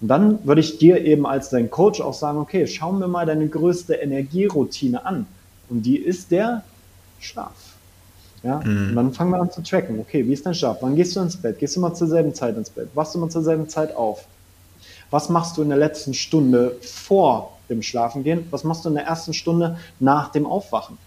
Und dann würde ich dir eben als dein Coach auch sagen, okay, schau mir mal deine größte Energieroutine an. Und die ist der Schlaf. Ja? Mhm. Und dann fangen wir an zu tracken. Okay, wie ist dein Schlaf? Wann gehst du ins Bett? Gehst du immer zur selben Zeit ins Bett? Wachst du immer zur selben Zeit auf? Was machst du in der letzten Stunde vor dem Schlafengehen? Was machst du in der ersten Stunde nach dem Aufwachen?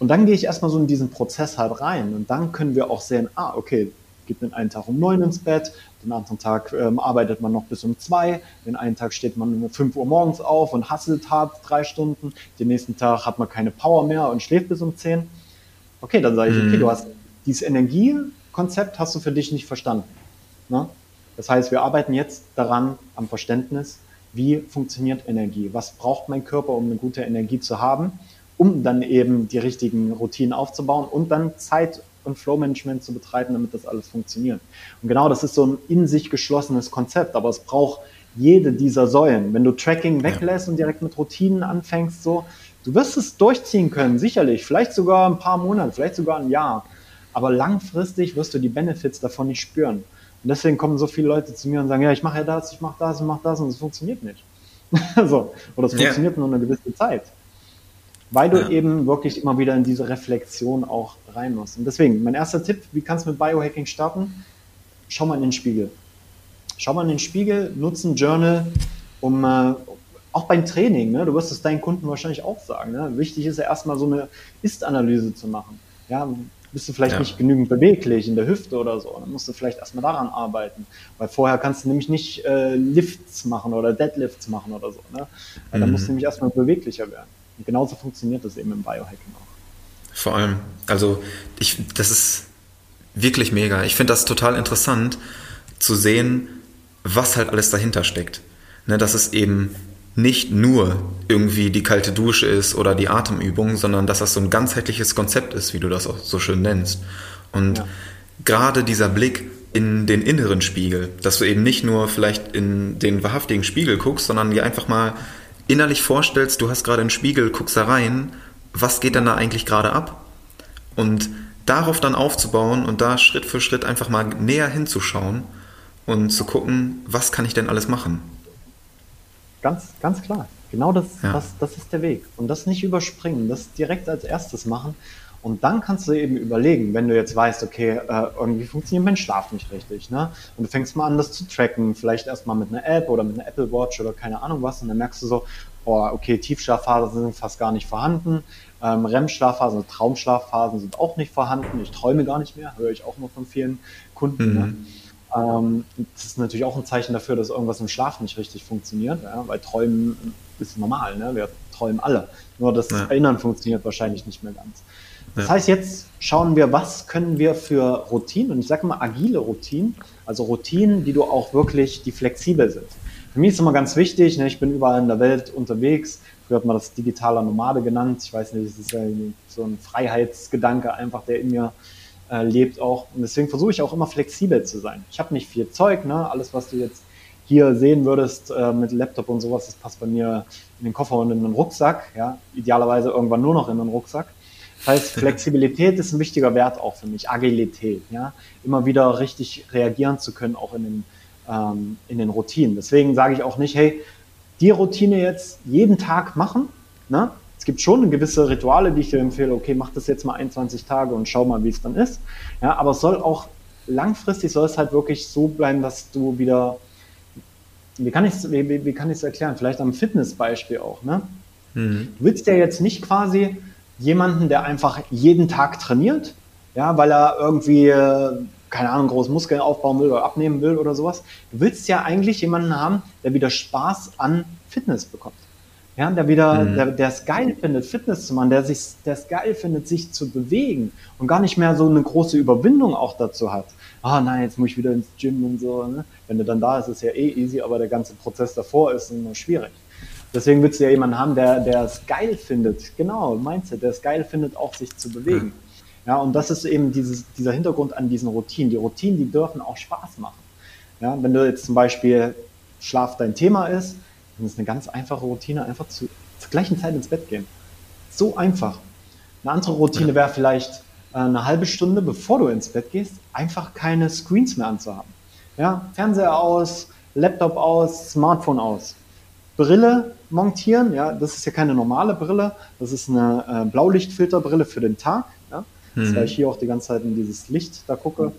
Und dann gehe ich erstmal so in diesen Prozess halt rein und dann können wir auch sehen, ah, okay, geht den einen Tag um neun ins Bett, den anderen Tag ähm, arbeitet man noch bis um zwei, den einen Tag steht man um fünf Uhr morgens auf und hasselt hart drei Stunden, den nächsten Tag hat man keine Power mehr und schläft bis um zehn. Okay, dann sage ich, okay, mhm. du hast dieses Energiekonzept hast du für dich nicht verstanden. Ne? Das heißt, wir arbeiten jetzt daran am Verständnis, wie funktioniert Energie? Was braucht mein Körper, um eine gute Energie zu haben, um dann eben die richtigen Routinen aufzubauen und dann Zeit und Flow-Management zu betreiben, damit das alles funktioniert. Und genau das ist so ein in sich geschlossenes Konzept, aber es braucht jede dieser Säulen. Wenn du Tracking weglässt ja. und direkt mit Routinen anfängst, so, du wirst es durchziehen können, sicherlich, vielleicht sogar ein paar Monate, vielleicht sogar ein Jahr. Aber langfristig wirst du die Benefits davon nicht spüren. Und deswegen kommen so viele Leute zu mir und sagen, ja, ich mache ja das, ich mache das, ich mache das und es funktioniert nicht. so. Oder es funktioniert ja. nur eine gewisse Zeit. Weil du ja. eben wirklich immer wieder in diese Reflexion auch rein musst. Und deswegen, mein erster Tipp, wie kannst du mit Biohacking starten? Schau mal in den Spiegel. Schau mal in den Spiegel, nutze ein Journal, um äh, auch beim Training, ne, du wirst es deinen Kunden wahrscheinlich auch sagen. Ne? Wichtig ist ja erstmal so eine Ist-Analyse zu machen. Ja, bist du vielleicht ja. nicht genügend beweglich in der Hüfte oder so. Dann musst du vielleicht erstmal daran arbeiten. Weil vorher kannst du nämlich nicht äh, Lifts machen oder Deadlifts machen oder so. Ne? Weil mhm. dann musst du nämlich erstmal beweglicher werden. Und genauso funktioniert das eben im Biohacking auch. Vor allem, also ich, das ist wirklich mega. Ich finde das total interessant zu sehen, was halt alles dahinter steckt. Ne, dass es eben nicht nur irgendwie die kalte Dusche ist oder die Atemübung, sondern dass das so ein ganzheitliches Konzept ist, wie du das auch so schön nennst. Und ja. gerade dieser Blick in den inneren Spiegel, dass du eben nicht nur vielleicht in den wahrhaftigen Spiegel guckst, sondern dir einfach mal innerlich vorstellst, du hast gerade einen Spiegel, guckst da rein, was geht denn da eigentlich gerade ab? Und darauf dann aufzubauen und da Schritt für Schritt einfach mal näher hinzuschauen und zu gucken, was kann ich denn alles machen? Ganz, ganz klar. Genau das, ja. das, das ist der Weg. Und das nicht überspringen, das direkt als erstes machen Und dann kannst du eben überlegen, wenn du jetzt weißt, okay, äh, irgendwie funktioniert mein Schlaf nicht richtig, ne? Und du fängst mal an, das zu tracken, vielleicht erstmal mit einer App oder mit einer Apple Watch oder keine Ahnung was, und dann merkst du so, oh, okay, Tiefschlafphasen sind fast gar nicht vorhanden, ähm, REM-Schlafphasen, also Traumschlafphasen sind auch nicht vorhanden, ich träume gar nicht mehr, höre ich auch immer von vielen Kunden. Ne? Mhm. Ne? Ähm, das ist natürlich auch ein Zeichen dafür, dass irgendwas im Schlaf nicht richtig funktioniert, ja? weil Träumen ist normal, ne? wir träumen alle. Nur das ja. Erinnern funktioniert wahrscheinlich nicht mehr ganz. Das heißt, jetzt schauen wir, was können wir für Routinen, und ich sage mal agile Routinen, also Routinen, die du auch wirklich, die flexibel sind. Für mich ist immer ganz wichtig, ne, ich bin überall in der Welt unterwegs, früher hat man das digitaler Nomade genannt, ich weiß nicht, es ist ja so ein Freiheitsgedanke einfach, der in mir äh, lebt auch. Und deswegen versuche ich auch immer flexibel zu sein. Ich habe nicht viel Zeug, ne? alles, was du jetzt hier sehen würdest äh, mit Laptop und sowas, das passt bei mir in den Koffer und in den Rucksack, ja, idealerweise irgendwann nur noch in den Rucksack. Das heißt, Flexibilität ist ein wichtiger Wert auch für mich, Agilität, ja, immer wieder richtig reagieren zu können, auch in den, ähm, in den Routinen. Deswegen sage ich auch nicht, hey, die Routine jetzt jeden Tag machen, ne? Es gibt schon gewisse Rituale, die ich dir empfehle, okay, mach das jetzt mal 21 Tage und schau mal, wie es dann ist. Ja, aber es soll auch langfristig soll es halt wirklich so bleiben, dass du wieder, wie kann ich es wie, wie kann erklären? Vielleicht am Fitnessbeispiel auch, ne? Mhm. Du willst ja jetzt nicht quasi jemanden, der einfach jeden Tag trainiert, ja, weil er irgendwie, keine Ahnung, große Muskeln aufbauen will oder abnehmen will oder sowas. Du willst ja eigentlich jemanden haben, der wieder Spaß an Fitness bekommt. Ja, der wieder, mhm. der, der es geil findet, Fitness zu machen, der sich, der es geil findet, sich zu bewegen und gar nicht mehr so eine große Überwindung auch dazu hat. Ah, nein, jetzt muss ich wieder ins Gym und so. Ne? Wenn du dann da ist, ist es ja eh easy, aber der ganze Prozess davor ist immer schwierig. Deswegen willst du ja jemanden haben, der, der es geil findet. Genau, Mindset, der es geil findet, auch sich zu bewegen. Ja, und das ist eben dieses, dieser Hintergrund an diesen Routinen. Die Routinen, die dürfen auch Spaß machen. Ja, wenn du jetzt zum Beispiel Schlaf dein Thema ist, dann ist eine ganz einfache Routine, einfach zu, zur gleichen Zeit ins Bett gehen. So einfach. Eine andere Routine wäre vielleicht äh, eine halbe Stunde, bevor du ins Bett gehst, einfach keine Screens mehr anzuhaben. Ja, Fernseher aus, Laptop aus, Smartphone aus. Brille montieren, ja, das ist ja keine normale Brille, das ist eine äh, Blaulichtfilterbrille für den Tag, ja, mhm. weil ich hier auch die ganze Zeit in dieses Licht da gucke.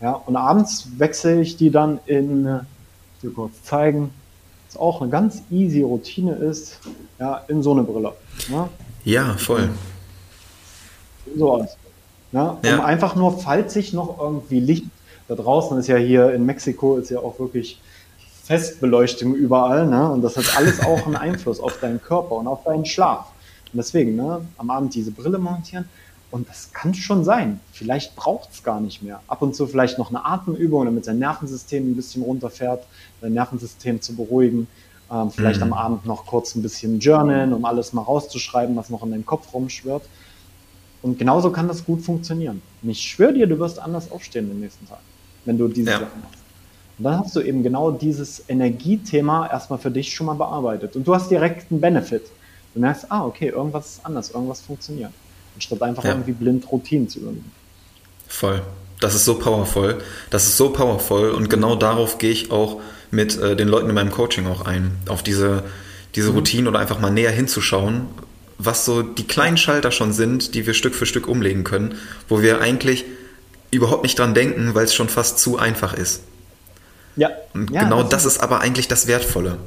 Ja, und abends wechsle ich die dann in, ich dir kurz zeigen, was auch eine ganz easy Routine ist, ja, in so eine Brille. Ja, ja voll. So aus. Ja, um ja. einfach nur, falls sich noch irgendwie Licht da draußen ist ja hier in Mexiko, ist ja auch wirklich Festbeleuchtung überall, ne? Und das hat alles auch einen Einfluss auf deinen Körper und auf deinen Schlaf. Und deswegen, ne, am Abend diese Brille montieren. Und das kann schon sein. Vielleicht braucht es gar nicht mehr. Ab und zu vielleicht noch eine Atemübung, damit sein Nervensystem ein bisschen runterfährt, sein Nervensystem zu beruhigen. Ähm, vielleicht mhm. am Abend noch kurz ein bisschen journalen, um alles mal rauszuschreiben, was noch in deinem Kopf rumschwirrt. Und genauso kann das gut funktionieren. Und ich schwöre dir, du wirst anders aufstehen den nächsten Tag, wenn du diese ja. Sachen machst. Und dann hast du eben genau dieses Energiethema erstmal für dich schon mal bearbeitet. Und du hast direkt einen Benefit. Du merkst, ah, okay, irgendwas ist anders, irgendwas funktioniert. Anstatt einfach ja. irgendwie blind Routinen zu übernehmen. Voll. Das ist so powerful. Das ist so powerful. Und genau darauf gehe ich auch mit äh, den Leuten in meinem Coaching auch ein. Auf diese, diese mhm. Routinen oder einfach mal näher hinzuschauen, was so die kleinen Schalter schon sind, die wir Stück für Stück umlegen können, wo wir eigentlich überhaupt nicht dran denken, weil es schon fast zu einfach ist. Ja. Und ja, genau das, ist aber eigentlich das Wertvolle.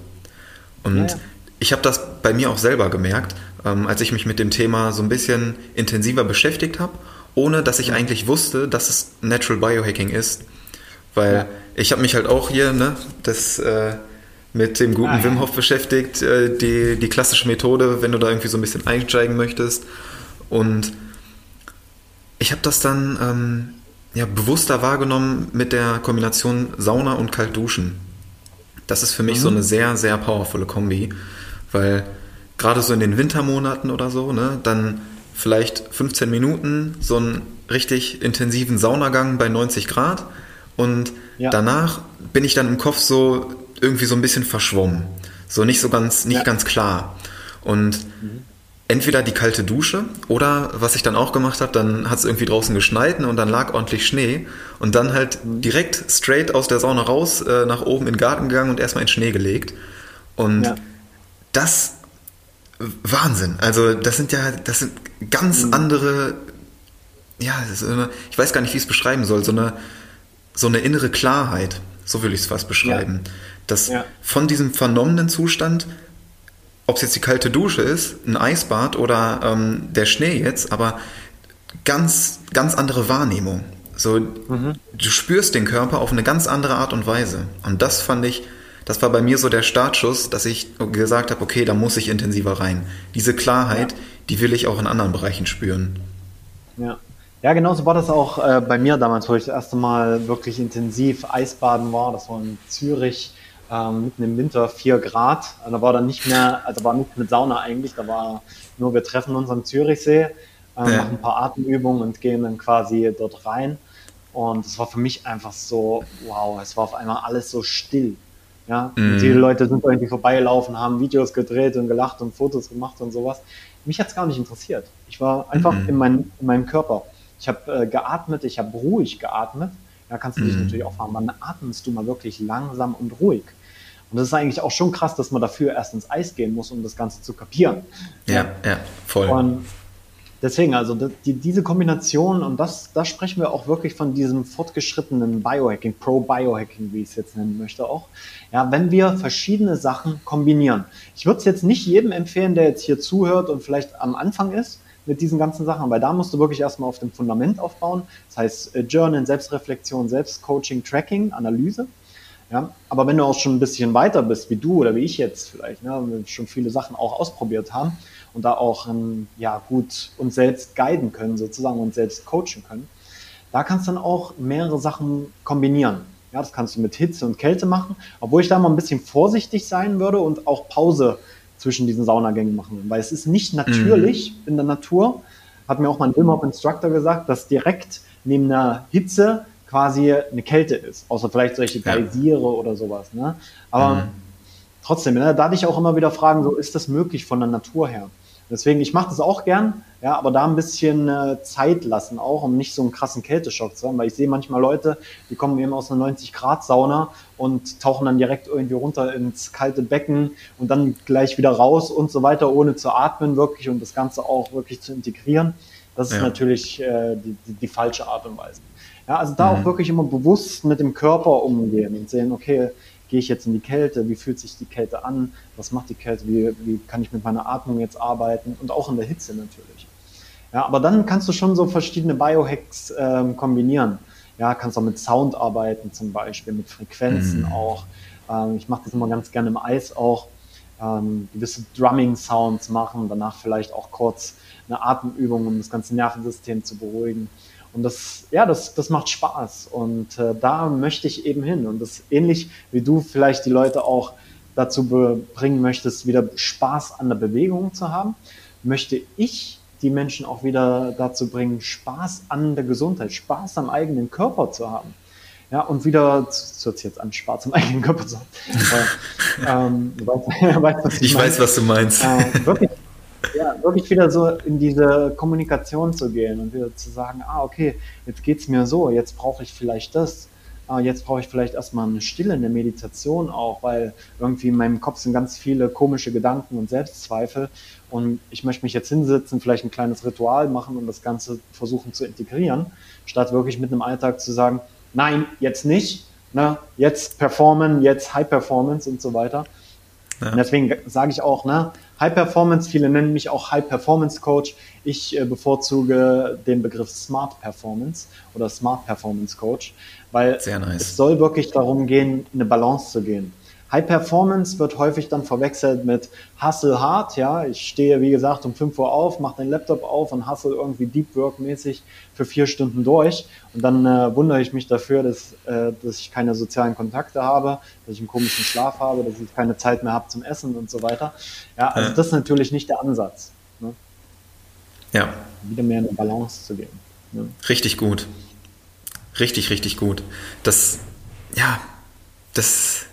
Und ja, ja. ich habe das bei mir auch selber gemerkt, ähm, als ich mich mit dem Thema so ein bisschen intensiver beschäftigt habe, ohne dass ich eigentlich wusste, dass es Natural Biohacking ist. Weil ich habe mich halt auch hier, ne, das äh, mit dem guten ah, Wim Hof beschäftigt, äh, die, die klassische Methode, wenn du da irgendwie so ein bisschen einsteigen möchtest. Und ich habe das dann ähm, ja, bewusster wahrgenommen mit der Kombination Sauna und Kaltduschen. Das ist für mich mhm. so eine sehr, sehr powervolle Kombi, weil gerade so in den Wintermonaten oder so, ne, dann vielleicht 15 Minuten so einen richtig intensiven Saunagang bei 90 Grad und ja. danach bin ich dann im Kopf so irgendwie so ein bisschen verschwommen, so nicht so ganz, nicht ja. ganz klar. Und mhm entweder die kalte Dusche oder was ich dann auch gemacht habe, dann hat es irgendwie draußen geschneit und dann lag ordentlich Schnee und dann halt direkt straight aus der Sauna raus, äh, nach oben in den Garten gegangen und erstmal in Schnee gelegt. Und ja. das Wahnsinn. Also das sind ja, das sind ganz mhm. andere ja, eine, ich weiß gar nicht, wie ich es beschreiben soll, so eine, so eine innere Klarheit, so will ich es fast beschreiben. Ja. Dass ja. von diesem vernommenen Zustand, ob es jetzt die kalte Dusche ist, ein Eisbad oder ähm, der Schnee jetzt, aber ganz, ganz andere Wahrnehmung. So, mhm. du spürst den Körper auf eine ganz andere Art und Weise. Und das fand ich, das war bei mir so der Startschuss, dass ich gesagt habe, okay, da muss ich intensiver rein. Diese Klarheit, ja. die will ich auch in anderen Bereichen spüren. Ja. Ja, genauso war das auch äh, bei mir damals, wo ich das erste Mal wirklich intensiv Eisbaden war. Das war in Zürich ähm, mitten im Winter, 4 Grad. Also da war dann nicht mehr, also war nicht mit Sauna eigentlich, da war nur, wir treffen uns am Zürichsee, äh, ja. machen ein paar Atemübungen und gehen dann quasi dort rein. Und es war für mich einfach so, wow, es war auf einmal alles so still. Ja, mhm. die Leute sind irgendwie vorbeigelaufen, haben Videos gedreht und gelacht und Fotos gemacht und sowas. Mich hat es gar nicht interessiert. Ich war einfach mhm. in, mein, in meinem Körper. Ich habe äh, geatmet, ich habe ruhig geatmet. Da kannst du dich mhm. natürlich auch fragen, wann atmest du mal wirklich langsam und ruhig? Und das ist eigentlich auch schon krass, dass man dafür erst ins Eis gehen muss, um das Ganze zu kapieren. Ja, ja, voll. Und deswegen, also die, diese Kombination, und das, da sprechen wir auch wirklich von diesem fortgeschrittenen Biohacking, Pro-Biohacking, wie ich es jetzt nennen möchte auch. Ja, wenn wir verschiedene Sachen kombinieren. Ich würde es jetzt nicht jedem empfehlen, der jetzt hier zuhört und vielleicht am Anfang ist mit diesen ganzen Sachen, weil da musst du wirklich erstmal auf dem Fundament aufbauen. Das heißt, äh, Journal, Selbstreflexion, Selbstcoaching, Tracking, Analyse. Ja, aber wenn du auch schon ein bisschen weiter bist, wie du oder wie ich jetzt vielleicht, ne, schon viele Sachen auch ausprobiert haben und da auch ähm, ja, gut uns selbst guiden können, sozusagen, und selbst coachen können, da kannst du dann auch mehrere Sachen kombinieren. Ja, das kannst du mit Hitze und Kälte machen, obwohl ich da mal ein bisschen vorsichtig sein würde und auch Pause zwischen diesen Saunagängen machen, weil es ist nicht natürlich mhm. in der Natur, hat mir auch mein Wim Hof Instructor gesagt, dass direkt neben einer Hitze quasi eine Kälte ist, außer vielleicht solche Geysire ja. oder sowas. Ne? Aber mhm. trotzdem, ne, da hatte ich auch immer wieder fragen, so ist das möglich von der Natur her? Deswegen, ich mache das auch gern, ja, aber da ein bisschen äh, Zeit lassen auch, um nicht so einen krassen Kälteschock zu haben, weil ich sehe manchmal Leute, die kommen eben aus einer 90-Grad-Sauna und tauchen dann direkt irgendwie runter ins kalte Becken und dann gleich wieder raus und so weiter, ohne zu atmen wirklich und das Ganze auch wirklich zu integrieren. Das ist ja. natürlich äh, die, die, die, falsche Art und Weise. Ja, also da mhm. auch wirklich immer bewusst mit dem Körper umgehen und sehen, okay, gehe ich jetzt in die Kälte, wie fühlt sich die Kälte an, was macht die Kälte, wie, wie kann ich mit meiner Atmung jetzt arbeiten und auch in der Hitze natürlich. Ja, aber dann kannst du schon so verschiedene Biohacks ähm, kombinieren. Ja, kannst auch mit Sound arbeiten zum Beispiel, mit Frequenzen mhm. auch. Ähm, ich mache das immer ganz gerne im Eis auch. Ähm, gewisse Drumming-Sounds machen, danach vielleicht auch kurz eine Atemübung, um das ganze Nervensystem zu beruhigen. Und das, ja, das, das macht Spaß. Und äh, da möchte ich eben hin. Und das ähnlich wie du vielleicht die Leute auch dazu bringen möchtest, wieder Spaß an der Bewegung zu haben, möchte ich die Menschen auch wieder dazu bringen, Spaß an der Gesundheit, Spaß am eigenen Körper zu haben. Ja, und wieder, das hört sich jetzt an, Spaß am eigenen Körper zu haben. ähm, weißt, weißt, ich, ich weiß, was du meinst. Äh, wirklich ja, wirklich wieder so in diese Kommunikation zu gehen und wieder zu sagen, ah, okay, jetzt geht es mir so, jetzt brauche ich vielleicht das, ah, jetzt brauche ich vielleicht erstmal eine Stille, eine Meditation auch, weil irgendwie in meinem Kopf sind ganz viele komische Gedanken und Selbstzweifel und ich möchte mich jetzt hinsetzen, vielleicht ein kleines Ritual machen und das Ganze versuchen zu integrieren, statt wirklich mit einem Alltag zu sagen, nein, jetzt nicht, ne, jetzt performen, jetzt High Performance und so weiter. Ja. Und deswegen sage ich auch, ne, High Performance, viele nennen mich auch High Performance Coach. Ich äh, bevorzuge den Begriff Smart Performance oder Smart Performance Coach, weil nice. es soll wirklich darum gehen, eine Balance zu gehen. High Performance wird häufig dann verwechselt mit Hustle Hard. Ja, ich stehe, wie gesagt, um 5 Uhr auf, mache den Laptop auf und hustle irgendwie Deep Work mäßig für vier Stunden durch. Und dann äh, wundere ich mich dafür, dass, äh, dass ich keine sozialen Kontakte habe, dass ich einen komischen Schlaf habe, dass ich keine Zeit mehr habe zum Essen und so weiter. Ja, also das ist natürlich nicht der Ansatz. Ne? Ja. Wieder mehr in eine Balance zu gehen. Ne? Richtig gut. Richtig, richtig gut. Das, ja, das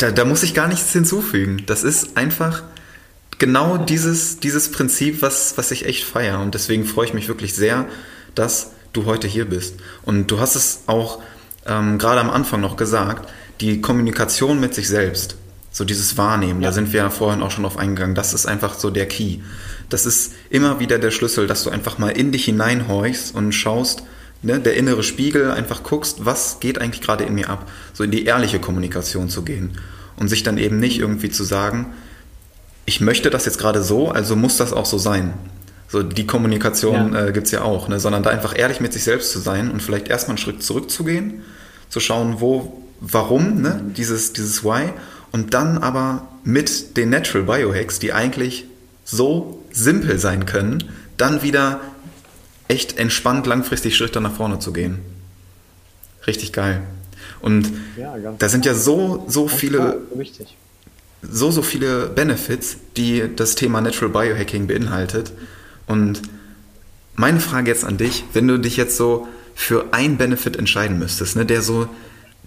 da, da muss ich gar nichts hinzufügen. Das ist einfach genau dieses, dieses Prinzip, was, was ich echt feiere. Und deswegen freue ich mich wirklich sehr, dass du heute hier bist. Und du hast es auch ähm, gerade am Anfang noch gesagt, die Kommunikation mit sich selbst. So dieses Wahrnehmen, ja. da sind wir ja vorhin auch schon auf eingegangen. Das ist einfach so der Key. Das ist immer wieder der Schlüssel, dass du einfach mal in dich hineinhorchst und schaust, ne, der innere Spiegel, einfach guckst, was geht eigentlich gerade in mir ab. So in die ehrliche Kommunikation zu gehen. Und sich dann eben nicht irgendwie zu sagen, ich möchte das jetzt gerade so, also muss das auch so sein. So die Kommunikation ja. äh, gibt es ja auch, ne? sondern da einfach ehrlich mit sich selbst zu sein und vielleicht erstmal einen Schritt zurückzugehen, zu schauen, wo, warum, ne? dieses, dieses Why und dann aber mit den Natural Biohacks, die eigentlich so simpel sein können, dann wieder echt entspannt langfristig Schritte nach vorne zu gehen. Richtig geil. Und ja, da sind ja so, so viele, so, so viele Benefits, die das Thema Natural Biohacking beinhaltet. Und meine Frage jetzt an dich, wenn du dich jetzt so für ein Benefit entscheiden müsstest, ne, der so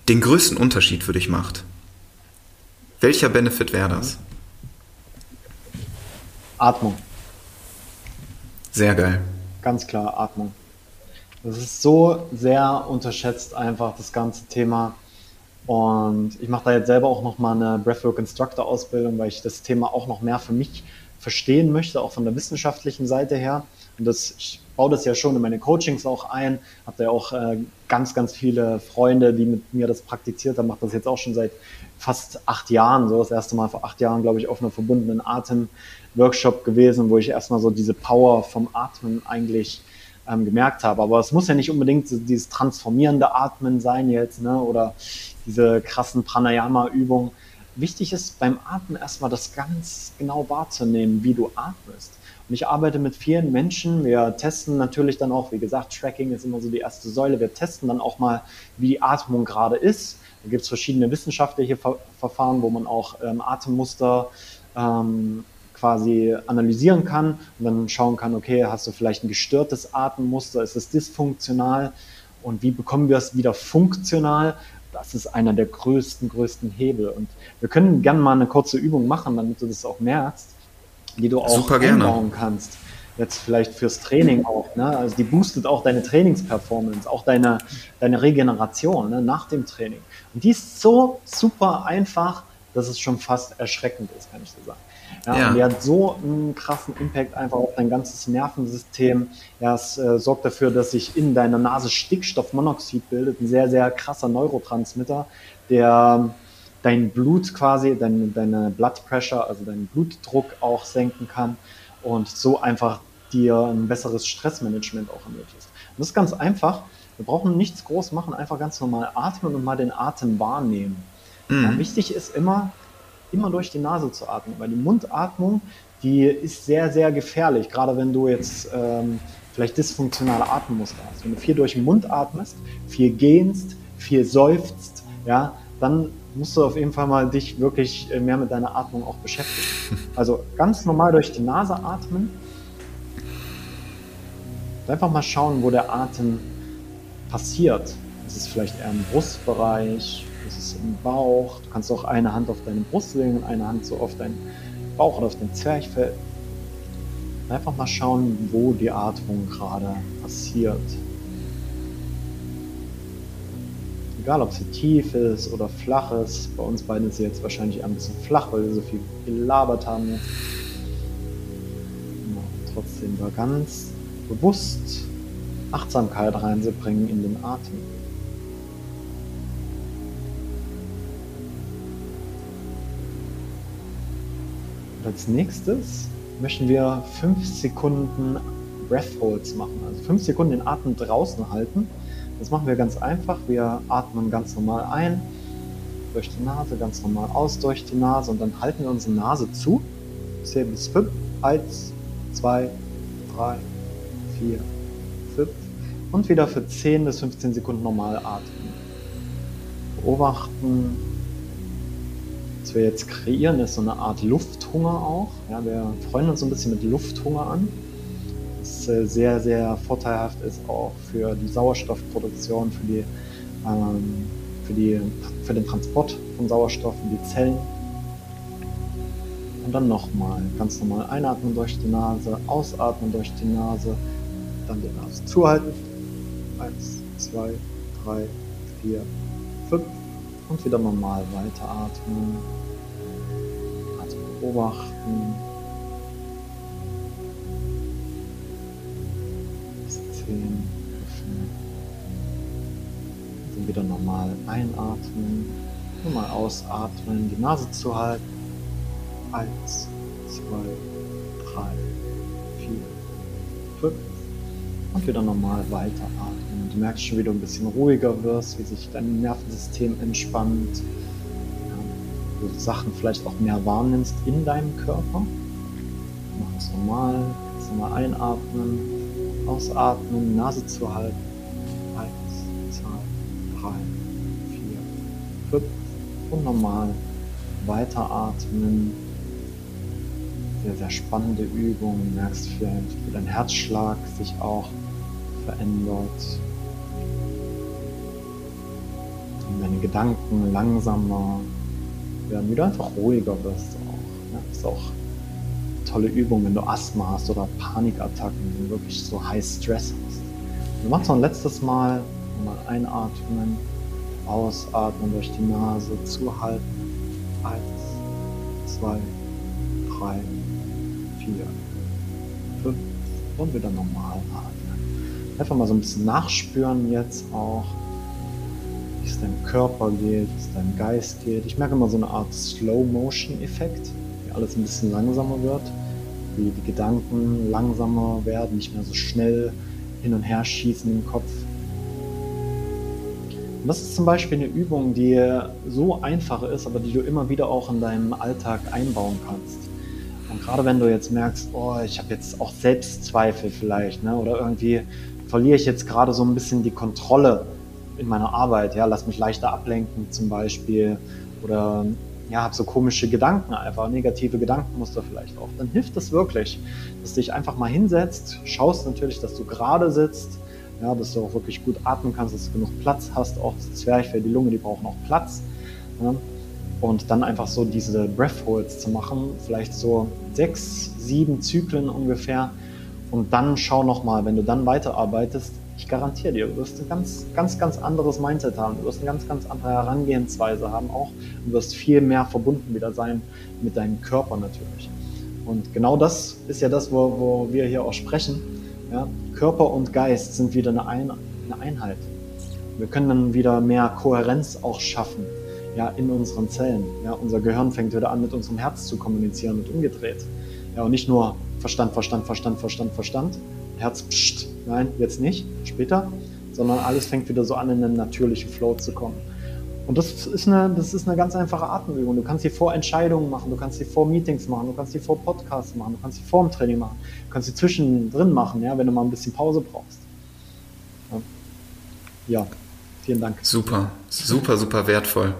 den größten Unterschied für dich macht, welcher Benefit wäre das? Atmung. Sehr geil. Ganz klar, Atmung. Das ist so sehr unterschätzt einfach das ganze Thema. Und ich mache da jetzt selber auch noch mal eine Breathwork Instructor Ausbildung, weil ich das Thema auch noch mehr für mich verstehen möchte, auch von der wissenschaftlichen Seite her. Und das, ich baue das ja schon in meine Coachings auch ein. Habe da ja auch äh, ganz, ganz viele Freunde, die mit mir das praktiziert haben. Mache das jetzt auch schon seit fast acht Jahren. So das erste Mal vor acht Jahren, glaube ich, auf einer verbundenen Atem-Workshop gewesen, wo ich erstmal so diese Power vom Atmen eigentlich ähm, gemerkt habe. Aber es muss ja nicht unbedingt dieses transformierende Atmen sein jetzt, ne? Oder diese krassen Pranayama-Übungen. Wichtig ist beim Atmen erstmal das ganz genau wahrzunehmen, wie du atmest. Und ich arbeite mit vielen Menschen. Wir testen natürlich dann auch, wie gesagt, Tracking ist immer so die erste Säule. Wir testen dann auch mal, wie die Atmung gerade ist. Da gibt es verschiedene wissenschaftliche Ver Verfahren, wo man auch ähm, Atemmuster ähm, quasi analysieren kann und dann schauen kann, okay, hast du vielleicht ein gestörtes Atemmuster, ist es dysfunktional und wie bekommen wir es wieder funktional? Das ist einer der größten, größten Hebel. Und wir können gerne mal eine kurze Übung machen, damit du das auch merkst die du auch Super einbauen kannst. Jetzt vielleicht fürs Training auch. Ne? Also die boostet auch deine Trainingsperformance, auch deine, deine Regeneration ne? nach dem Training. Und die ist so super einfach, dass es schon fast erschreckend ist, kann ich dir sagen. Ja, ja. Und die hat so einen krassen Impact einfach auf dein ganzes Nervensystem. Es äh, sorgt dafür, dass sich in deiner Nase Stickstoffmonoxid bildet, ein sehr, sehr krasser Neurotransmitter, der dein Blut quasi, dein, deine Blood Pressure, also deinen Blutdruck auch senken kann und so einfach dir ein besseres Stressmanagement auch ermöglicht. Und das ist ganz einfach. Wir brauchen nichts groß machen, einfach ganz normal atmen und mal den Atem wahrnehmen. Mhm. Ja, wichtig ist immer, immer durch die Nase zu atmen, weil die Mundatmung, die ist sehr, sehr gefährlich, gerade wenn du jetzt ähm, vielleicht dysfunktionale Atemmuster hast. Wenn du viel durch den Mund atmest, viel gähnst, viel seufzt, ja, dann musst du auf jeden Fall mal dich wirklich äh, mehr mit deiner Atmung auch beschäftigen. Also ganz normal durch die Nase atmen. Einfach mal schauen, wo der Atem passiert. Ist es vielleicht eher im Brustbereich? Ist es im Bauch? Du kannst auch eine Hand auf deine Brust legen und eine Hand so auf deinen Bauch oder auf den Zwerchfell. Einfach mal schauen, wo die Atmung gerade passiert. Egal, ob sie tief ist oder flach ist. Bei uns beiden ist sie jetzt wahrscheinlich ein bisschen flach, weil wir so viel gelabert haben. Ja, trotzdem da ganz bewusst Achtsamkeit reinzubringen in den Atem. Und als nächstes möchten wir fünf Sekunden Breathholds machen. Also fünf Sekunden den Atem draußen halten das machen wir ganz einfach. Wir atmen ganz normal ein durch die Nase, ganz normal aus durch die Nase und dann halten wir unsere Nase zu. 10 bis 5. 1, 2, 3, 4, 5. Und wieder für 10 bis 15 Sekunden normal atmen. Beobachten. Was wir jetzt kreieren, ist so eine Art Lufthunger auch. Ja, wir freuen uns so ein bisschen mit Lufthunger an sehr, sehr vorteilhaft ist auch für die Sauerstoffproduktion, für, die, ähm, für, die, für den Transport von Sauerstoff in die Zellen. Und dann nochmal ganz normal einatmen durch die Nase, ausatmen durch die Nase, dann die Nase zuhalten. Eins, zwei, drei, vier, fünf und wieder normal weiteratmen. beobachten. Bis 10 öffnen. Dann wieder normal einatmen. Nochmal ausatmen, die Nase zu halten. Eins, zwei, drei, vier, fünf. Und wieder normal weiteratmen. Du merkst schon, wie du ein bisschen ruhiger wirst, wie sich dein Nervensystem entspannt. Ja, du Sachen vielleicht auch mehr wahrnimmst in deinem Körper. Mach es normal. Jetzt nochmal einatmen, ausatmen, Nase zu halten. Eins, zwei, drei, vier, fünf. Und normal weiteratmen. Sehr, sehr spannende Übung. Du merkst vielleicht, wie dein Herzschlag sich auch verändert. Und deine Gedanken langsamer werden, wie du einfach ruhiger wirst auch. Ja, das ist auch eine tolle Übung, wenn du Asthma hast oder Panikattacken, wenn du wirklich so High Stress hast. Du machst noch ein letztes Mal, mal einatmen, ausatmen durch die Nase, zuhalten. Eins, zwei, drei, vier, fünf und wieder normal atmen. Einfach mal so ein bisschen nachspüren jetzt auch, wie es deinem Körper geht, wie es deinem Geist geht. Ich merke immer so eine Art Slow-Motion-Effekt, wie alles ein bisschen langsamer wird, wie die Gedanken langsamer werden, nicht mehr so schnell hin und her schießen im Kopf. Und das ist zum Beispiel eine Übung, die so einfach ist, aber die du immer wieder auch in deinem Alltag einbauen kannst. Und gerade wenn du jetzt merkst, oh, ich habe jetzt auch Selbstzweifel vielleicht, ne, oder irgendwie verliere ich jetzt gerade so ein bisschen die Kontrolle in meiner Arbeit, ja, lass mich leichter ablenken zum Beispiel, oder ja, habe so komische Gedanken einfach, negative Gedankenmuster vielleicht auch, dann hilft es wirklich, dass du dich einfach mal hinsetzt, schaust natürlich, dass du gerade sitzt, ja, dass du auch wirklich gut atmen kannst, dass du genug Platz hast, auch das Zwerchfell, die Lunge, die brauchen auch Platz. Ja, und dann einfach so diese Breath Holds zu machen, vielleicht so sechs, sieben Zyklen ungefähr. Und dann schau nochmal, wenn du dann weiterarbeitest, ich garantiere dir, du wirst ein ganz, ganz, ganz anderes Mindset haben. Du wirst eine ganz, ganz andere Herangehensweise haben auch. Du wirst viel mehr verbunden wieder sein mit deinem Körper natürlich. Und genau das ist ja das, wo, wo wir hier auch sprechen. Ja? Körper und Geist sind wieder eine, Ein eine Einheit. Wir können dann wieder mehr Kohärenz auch schaffen ja, in unseren Zellen. Ja, unser Gehirn fängt wieder an, mit unserem Herz zu kommunizieren und umgedreht. Ja, und nicht nur Verstand, Verstand, Verstand, Verstand, Verstand. Herz, pst, nein, jetzt nicht, später, sondern alles fängt wieder so an, in einen natürlichen Flow zu kommen. Und das ist eine, das ist eine ganz einfache Atemübung. Du kannst die vor Entscheidungen machen, du kannst die vor Meetings machen, du kannst die vor Podcasts machen, du kannst die vor dem Training machen, du kannst die zwischendrin machen, ja, wenn du mal ein bisschen Pause brauchst. Ja, ja vielen Dank. Super, super, super wertvoll.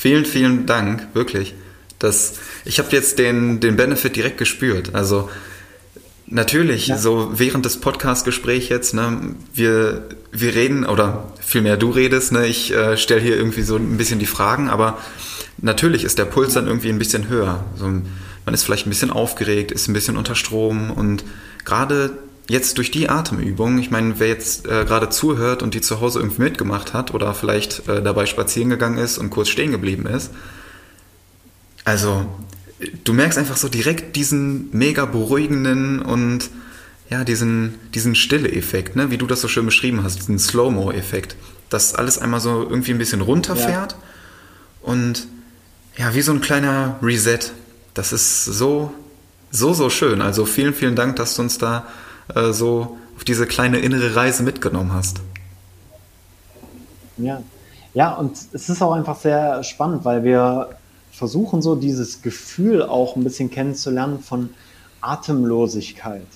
Vielen, vielen Dank, wirklich. Das, ich habe jetzt den, den Benefit direkt gespürt. Also natürlich, ja. so während des Podcast-Gesprächs jetzt, ne, wir, wir reden, oder vielmehr du redest, ne, ich äh, stelle hier irgendwie so ein bisschen die Fragen, aber natürlich ist der Puls dann irgendwie ein bisschen höher. So, man ist vielleicht ein bisschen aufgeregt, ist ein bisschen unter Strom und gerade jetzt durch die Atemübung, ich meine, wer jetzt äh, gerade zuhört und die zu Hause irgendwie mitgemacht hat oder vielleicht äh, dabei spazieren gegangen ist und kurz stehen geblieben ist, also du merkst einfach so direkt diesen mega beruhigenden und ja, diesen, diesen Stille-Effekt, ne? wie du das so schön beschrieben hast, diesen Slow-Mo-Effekt, dass alles einmal so irgendwie ein bisschen runterfährt ja. und ja, wie so ein kleiner Reset. Das ist so, so, so schön. Also vielen, vielen Dank, dass du uns da äh, so auf diese kleine innere Reise mitgenommen hast. Ja. ja, und es ist auch einfach sehr spannend, weil wir versuchen so dieses Gefühl auch ein bisschen kennenzulernen von Atemlosigkeit.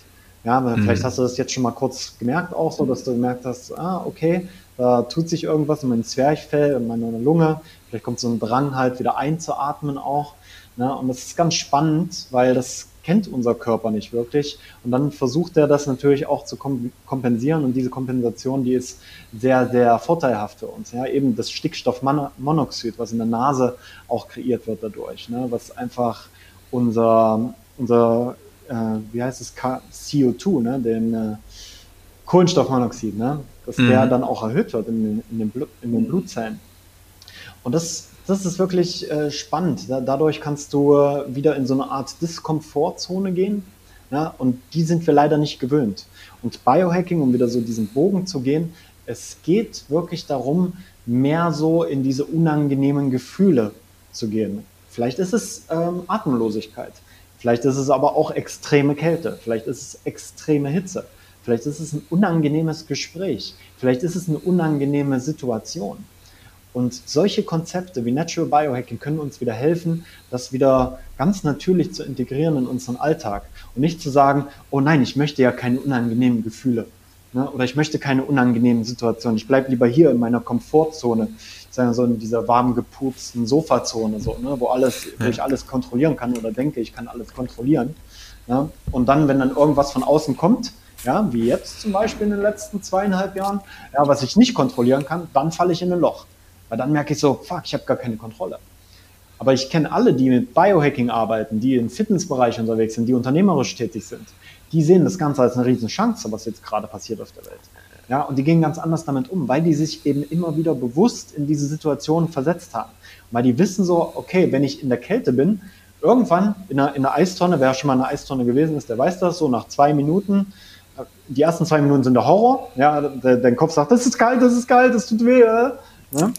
Ja, mhm. vielleicht hast du das jetzt schon mal kurz gemerkt auch so, dass du gemerkt hast, ah, okay, da tut sich irgendwas in meinem Zwerchfell, in meiner Lunge. Vielleicht kommt so ein Drang halt wieder einzuatmen auch. Ne? Und das ist ganz spannend, weil das kennt unser Körper nicht wirklich. Und dann versucht er das natürlich auch zu kompensieren. Und diese Kompensation, die ist sehr, sehr vorteilhaft für uns. Ja, eben das Stickstoffmonoxid, was in der Nase auch kreiert wird dadurch, ne? was einfach unser, unser äh, wie heißt es, CO2, ne? den äh, Kohlenstoffmonoxid, ne? dass mhm. der dann auch erhöht wird in, in, den, Blut, in den Blutzellen. Und das, das ist wirklich äh, spannend. Da, dadurch kannst du äh, wieder in so eine Art Diskomfortzone gehen. Ja, und die sind wir leider nicht gewöhnt. Und Biohacking, um wieder so diesen Bogen zu gehen, es geht wirklich darum, mehr so in diese unangenehmen Gefühle zu gehen. Vielleicht ist es ähm, Atemlosigkeit, vielleicht ist es aber auch extreme Kälte, vielleicht ist es extreme Hitze, vielleicht ist es ein unangenehmes Gespräch, vielleicht ist es eine unangenehme Situation. Und solche Konzepte wie Natural Biohacking können uns wieder helfen, das wieder ganz natürlich zu integrieren in unseren Alltag und nicht zu sagen, oh nein, ich möchte ja keine unangenehmen Gefühle ne? oder ich möchte keine unangenehmen Situationen. Ich bleibe lieber hier in meiner Komfortzone, so in dieser warm gepupsten Sofazone, so, ne? wo alles, wo ich alles kontrollieren kann oder denke, ich kann alles kontrollieren. Ne? Und dann, wenn dann irgendwas von außen kommt, ja, wie jetzt zum Beispiel in den letzten zweieinhalb Jahren, ja, was ich nicht kontrollieren kann, dann falle ich in ein Loch. Weil dann merke ich so, fuck, ich habe gar keine Kontrolle. Aber ich kenne alle, die mit Biohacking arbeiten, die im Fitnessbereich unterwegs sind, die unternehmerisch tätig sind. Die sehen das Ganze als eine riesen Chance, was jetzt gerade passiert auf der Welt. Ja, und die gehen ganz anders damit um, weil die sich eben immer wieder bewusst in diese Situation versetzt haben. Weil die wissen so, okay, wenn ich in der Kälte bin, irgendwann in einer, in einer Eistonne, wer schon mal in einer Eistonne gewesen ist, der weiß das, so nach zwei Minuten, die ersten zwei Minuten sind der Horror, ja, der, dein Kopf sagt, das ist kalt, das ist kalt, das tut weh, äh. Ne?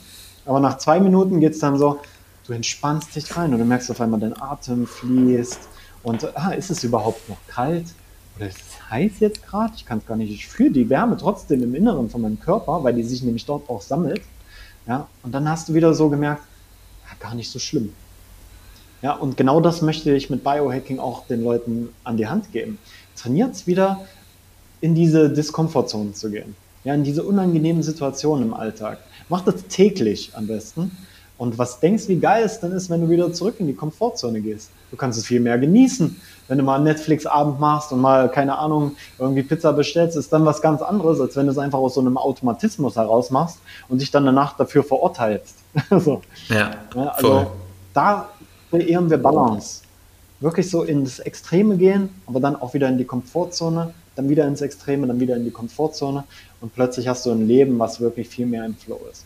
Aber nach zwei Minuten geht es dann so, du entspannst dich rein und du merkst auf einmal, dein Atem fließt und ah, ist es überhaupt noch kalt? Oder ist es heiß jetzt gerade? Ich kann es gar nicht. Ich fühle die Wärme trotzdem im Inneren von meinem Körper, weil die sich nämlich dort auch sammelt. Ja, und dann hast du wieder so gemerkt, ja, gar nicht so schlimm. Ja, und genau das möchte ich mit Biohacking auch den Leuten an die Hand geben. Trainiert es wieder, in diese Diskomfortzone zu gehen. Ja, in diese unangenehmen Situationen im Alltag. Mach das täglich am besten. Und was denkst, wie geil es dann ist, wenn du wieder zurück in die Komfortzone gehst. Du kannst es viel mehr genießen. Wenn du mal einen Netflix-Abend machst und mal, keine Ahnung, irgendwie Pizza bestellst, ist dann was ganz anderes, als wenn du es einfach aus so einem Automatismus heraus machst und dich dann danach dafür verurteilst. so. Ja, also voll. da kreieren wir Balance. Wirklich so ins Extreme gehen, aber dann auch wieder in die Komfortzone, dann wieder ins Extreme, dann wieder in die Komfortzone und plötzlich hast du ein Leben, was wirklich viel mehr im Flow ist.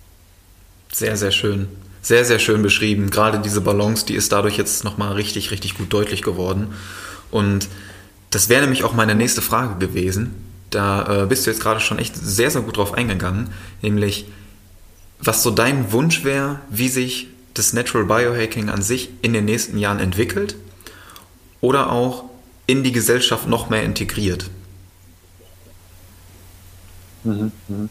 Sehr, sehr schön. Sehr, sehr schön beschrieben. Gerade diese Balance, die ist dadurch jetzt nochmal richtig, richtig gut deutlich geworden. Und das wäre nämlich auch meine nächste Frage gewesen. Da äh, bist du jetzt gerade schon echt sehr, sehr gut drauf eingegangen. Nämlich, was so dein Wunsch wäre, wie sich das Natural Biohacking an sich in den nächsten Jahren entwickelt oder auch in die Gesellschaft noch mehr integriert. Mhm, mhm.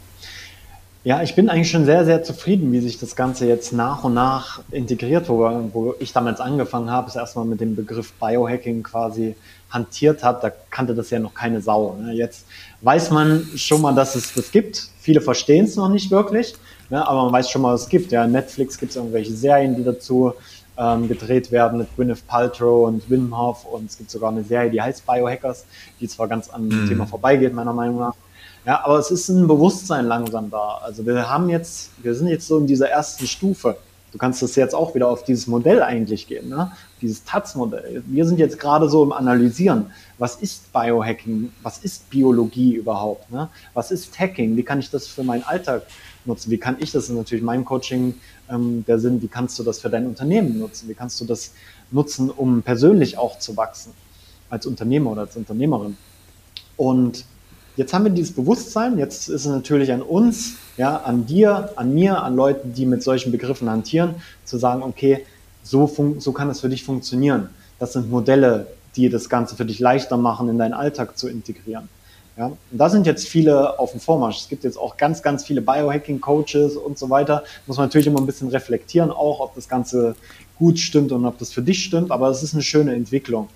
Ja, ich bin eigentlich schon sehr, sehr zufrieden, wie sich das Ganze jetzt nach und nach integriert, wo, wo ich damals angefangen habe, es erstmal mit dem Begriff Biohacking quasi hantiert hat, da kannte das ja noch keine Sau. Ne? Jetzt weiß man schon mal, dass es das gibt. Viele verstehen es noch nicht wirklich, ne? aber man weiß schon mal, was es gibt. Ja, Netflix gibt es irgendwelche Serien, die dazu ähm, gedreht werden mit Gwyneth Paltrow und Wim Hof und es gibt sogar eine Serie, die heißt Biohackers, die zwar ganz am mhm. Thema vorbeigeht, meiner Meinung nach, ja, aber es ist ein Bewusstsein langsam da. Also wir haben jetzt, wir sind jetzt so in dieser ersten Stufe. Du kannst das jetzt auch wieder auf dieses Modell eigentlich gehen, ne? dieses Taz-Modell. Wir sind jetzt gerade so im Analysieren. Was ist Biohacking? Was ist Biologie überhaupt? Ne? Was ist Hacking? Wie kann ich das für meinen Alltag nutzen? Wie kann ich das, das ist natürlich mein Coaching ähm, der Sinn, wie kannst du das für dein Unternehmen nutzen? Wie kannst du das nutzen, um persönlich auch zu wachsen als Unternehmer oder als Unternehmerin? Und Jetzt haben wir dieses Bewusstsein, jetzt ist es natürlich an uns, ja, an dir, an mir, an Leuten, die mit solchen Begriffen hantieren, zu sagen, okay, so, so kann es für dich funktionieren. Das sind Modelle, die das Ganze für dich leichter machen, in deinen Alltag zu integrieren. Ja, und da sind jetzt viele auf dem Vormarsch. Es gibt jetzt auch ganz, ganz viele Biohacking-Coaches und so weiter. Muss man natürlich immer ein bisschen reflektieren, auch ob das Ganze gut stimmt und ob das für dich stimmt, aber es ist eine schöne Entwicklung.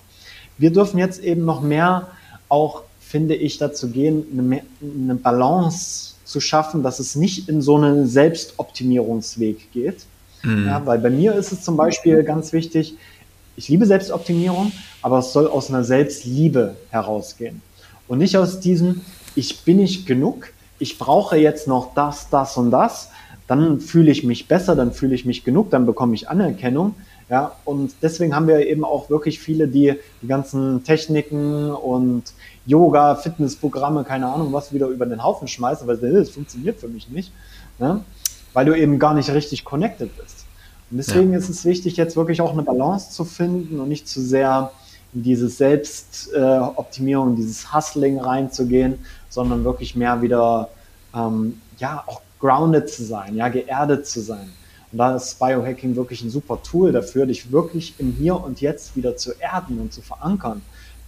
Wir dürfen jetzt eben noch mehr auch finde ich, dazu gehen, eine, eine Balance zu schaffen, dass es nicht in so einen Selbstoptimierungsweg geht. Mhm. Ja, weil bei mir ist es zum Beispiel ganz wichtig, ich liebe Selbstoptimierung, aber es soll aus einer Selbstliebe herausgehen. Und nicht aus diesem, ich bin nicht genug, ich brauche jetzt noch das, das und das, dann fühle ich mich besser, dann fühle ich mich genug, dann bekomme ich Anerkennung, ja, und deswegen haben wir eben auch wirklich viele, die die ganzen Techniken und Yoga, Fitnessprogramme, keine Ahnung was, wieder über den Haufen schmeißen, weil das funktioniert für mich nicht. Ne? weil du eben gar nicht richtig connected bist. Und deswegen ja. ist es wichtig, jetzt wirklich auch eine Balance zu finden und nicht zu sehr in diese Selbstoptimierung, äh, dieses Hustling reinzugehen, sondern wirklich mehr wieder ähm, ja auch grounded zu sein, ja geerdet zu sein. Und da ist Biohacking wirklich ein super Tool dafür, dich wirklich im Hier und Jetzt wieder zu erden und zu verankern.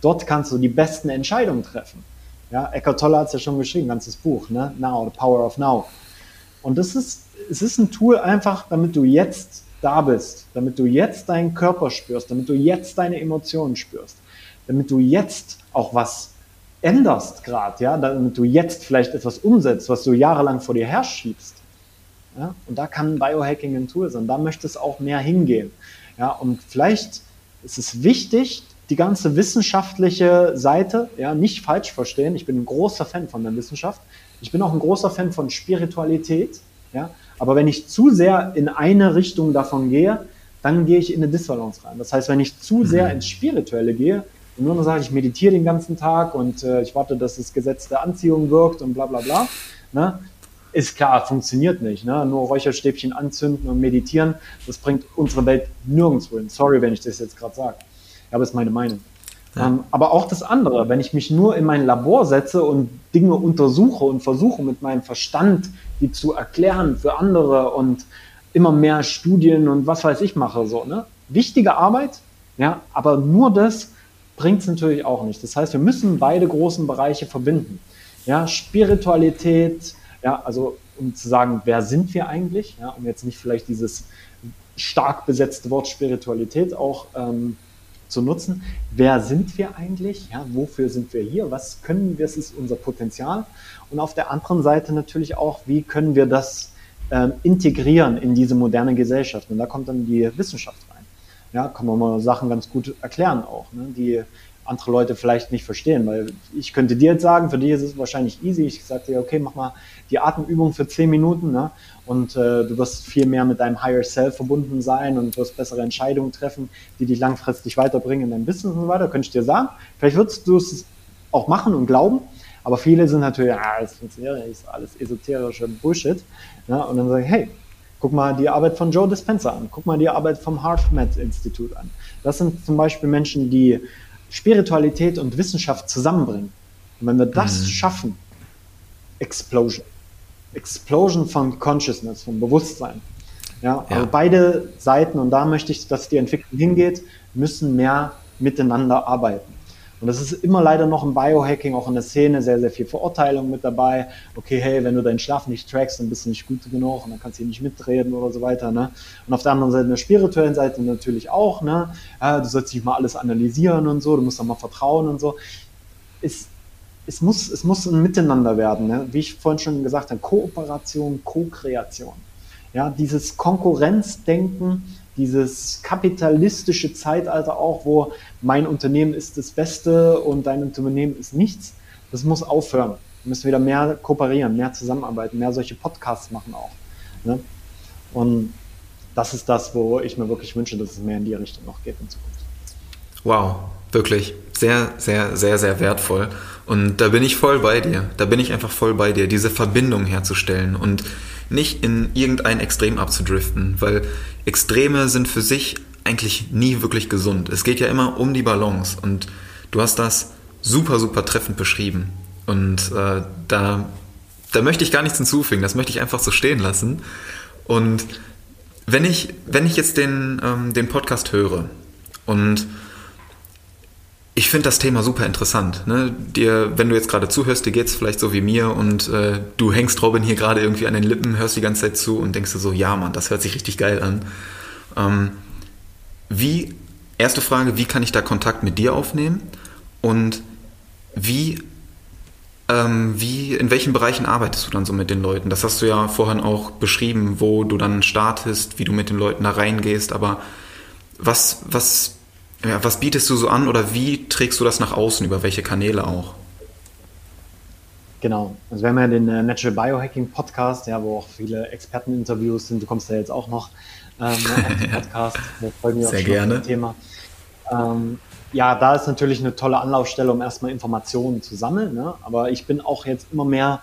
Dort kannst du die besten Entscheidungen treffen. Ja, Eckhart Tolle hat es ja schon geschrieben, ganzes Buch, ne? Now, the Power of Now. Und das ist, es ist ein Tool einfach, damit du jetzt da bist, damit du jetzt deinen Körper spürst, damit du jetzt deine Emotionen spürst, damit du jetzt auch was änderst gerade, ja, damit du jetzt vielleicht etwas umsetzt, was du jahrelang vor dir herschiebst. Ja, und da kann Biohacking ein Tool sein. Da möchte es auch mehr hingehen. Ja, und vielleicht ist es wichtig, die ganze wissenschaftliche Seite, ja, nicht falsch verstehen. Ich bin ein großer Fan von der Wissenschaft. Ich bin auch ein großer Fan von Spiritualität. Ja, aber wenn ich zu sehr in eine Richtung davon gehe, dann gehe ich in eine Disbalance rein. Das heißt, wenn ich zu sehr mhm. ins Spirituelle gehe und nur noch sage, ich meditiere den ganzen Tag und äh, ich warte, dass das Gesetz der Anziehung wirkt und bla bla bla, ne, ist klar, funktioniert nicht. Ne? Nur Räucherstäbchen anzünden und meditieren, das bringt unsere Welt nirgendwo hin. Sorry, wenn ich das jetzt gerade sage. Aber das ist meine Meinung. Ja. Ähm, aber auch das andere, wenn ich mich nur in mein Labor setze und Dinge untersuche und versuche mit meinem Verstand die zu erklären für andere und immer mehr Studien und was weiß ich mache, so, ne? Wichtige Arbeit, ja, aber nur das bringt es natürlich auch nicht. Das heißt, wir müssen beide großen Bereiche verbinden. Ja, Spiritualität, ja, also um zu sagen, wer sind wir eigentlich, ja, um jetzt nicht vielleicht dieses stark besetzte Wort Spiritualität auch ähm, zu nutzen. Wer sind wir eigentlich? Ja, wofür sind wir hier? Was können wir? Was ist unser Potenzial? Und auf der anderen Seite natürlich auch, wie können wir das ähm, integrieren in diese moderne Gesellschaft? Und da kommt dann die Wissenschaft rein. Ja, kann man mal Sachen ganz gut erklären auch, ne? die andere Leute vielleicht nicht verstehen, weil ich könnte dir jetzt sagen, für dich ist es wahrscheinlich easy. Ich sage dir, okay, mach mal die Atemübung für zehn Minuten ne? Und äh, du wirst viel mehr mit deinem Higher Self verbunden sein und wirst bessere Entscheidungen treffen, die dich langfristig weiterbringen in deinem Business und so weiter. Könnte ich dir sagen. Vielleicht würdest du es auch machen und glauben, aber viele sind natürlich, ja, das funktioniert nicht, ist alles esoterische Bullshit. Ja? Und dann sage ich, hey, Guck mal die Arbeit von Joe Dispenza an. Guck mal die Arbeit vom HeartMath Institut an. Das sind zum Beispiel Menschen, die Spiritualität und Wissenschaft zusammenbringen. Und wenn wir das mhm. schaffen, Explosion. Explosion von Consciousness, von Bewusstsein. Ja, ja. Also beide Seiten, und da möchte ich, dass die Entwicklung hingeht, müssen mehr miteinander arbeiten. Und das ist immer leider noch im Biohacking, auch in der Szene, sehr, sehr viel Verurteilung mit dabei. Okay, hey, wenn du deinen Schlaf nicht trackst, dann bist du nicht gut genug und dann kannst du hier nicht mitreden oder so weiter. Ne? Und auf der anderen Seite, in der spirituellen Seite natürlich auch, ne? Ja, du sollst nicht mal alles analysieren und so, du musst da mal vertrauen und so. Es, es, muss, es muss ein Miteinander werden, ne? wie ich vorhin schon gesagt habe, Kooperation, Co-Kreation. Ja, dieses Konkurrenzdenken, dieses kapitalistische Zeitalter auch, wo mein Unternehmen ist das Beste und dein Unternehmen ist nichts, das muss aufhören. Wir müssen wieder mehr kooperieren, mehr zusammenarbeiten, mehr solche Podcasts machen auch. Ne? Und das ist das, wo ich mir wirklich wünsche, dass es mehr in die Richtung noch geht in Zukunft. Wow, wirklich sehr, sehr, sehr, sehr wertvoll. Und da bin ich voll bei dir. Da bin ich einfach voll bei dir, diese Verbindung herzustellen und nicht in irgendein Extrem abzudriften, weil Extreme sind für sich eigentlich nie wirklich gesund. Es geht ja immer um die Balance und du hast das super, super treffend beschrieben. Und äh, da, da möchte ich gar nichts hinzufügen, das möchte ich einfach so stehen lassen. Und wenn ich, wenn ich jetzt den, ähm, den Podcast höre und ich finde das Thema super interessant. Ne? Dir, wenn du jetzt gerade zuhörst, dir geht es vielleicht so wie mir und äh, du hängst Robin hier gerade irgendwie an den Lippen, hörst die ganze Zeit zu und denkst dir so, ja Mann, das hört sich richtig geil an. Ähm, wie, erste Frage, wie kann ich da Kontakt mit dir aufnehmen? Und wie, ähm, wie, in welchen Bereichen arbeitest du dann so mit den Leuten? Das hast du ja vorhin auch beschrieben, wo du dann startest, wie du mit den Leuten da reingehst, aber was, was ja, was bietest du so an oder wie trägst du das nach außen, über welche Kanäle auch? Genau, also wir haben ja den äh, Natural Biohacking Podcast, ja, wo auch viele Experteninterviews sind. Du kommst ja jetzt auch noch ähm, auf den Podcast. Wir folgen Sehr gerne. Thema. Ähm, ja, da ist natürlich eine tolle Anlaufstelle, um erstmal Informationen zu sammeln. Ne? Aber ich bin auch jetzt immer mehr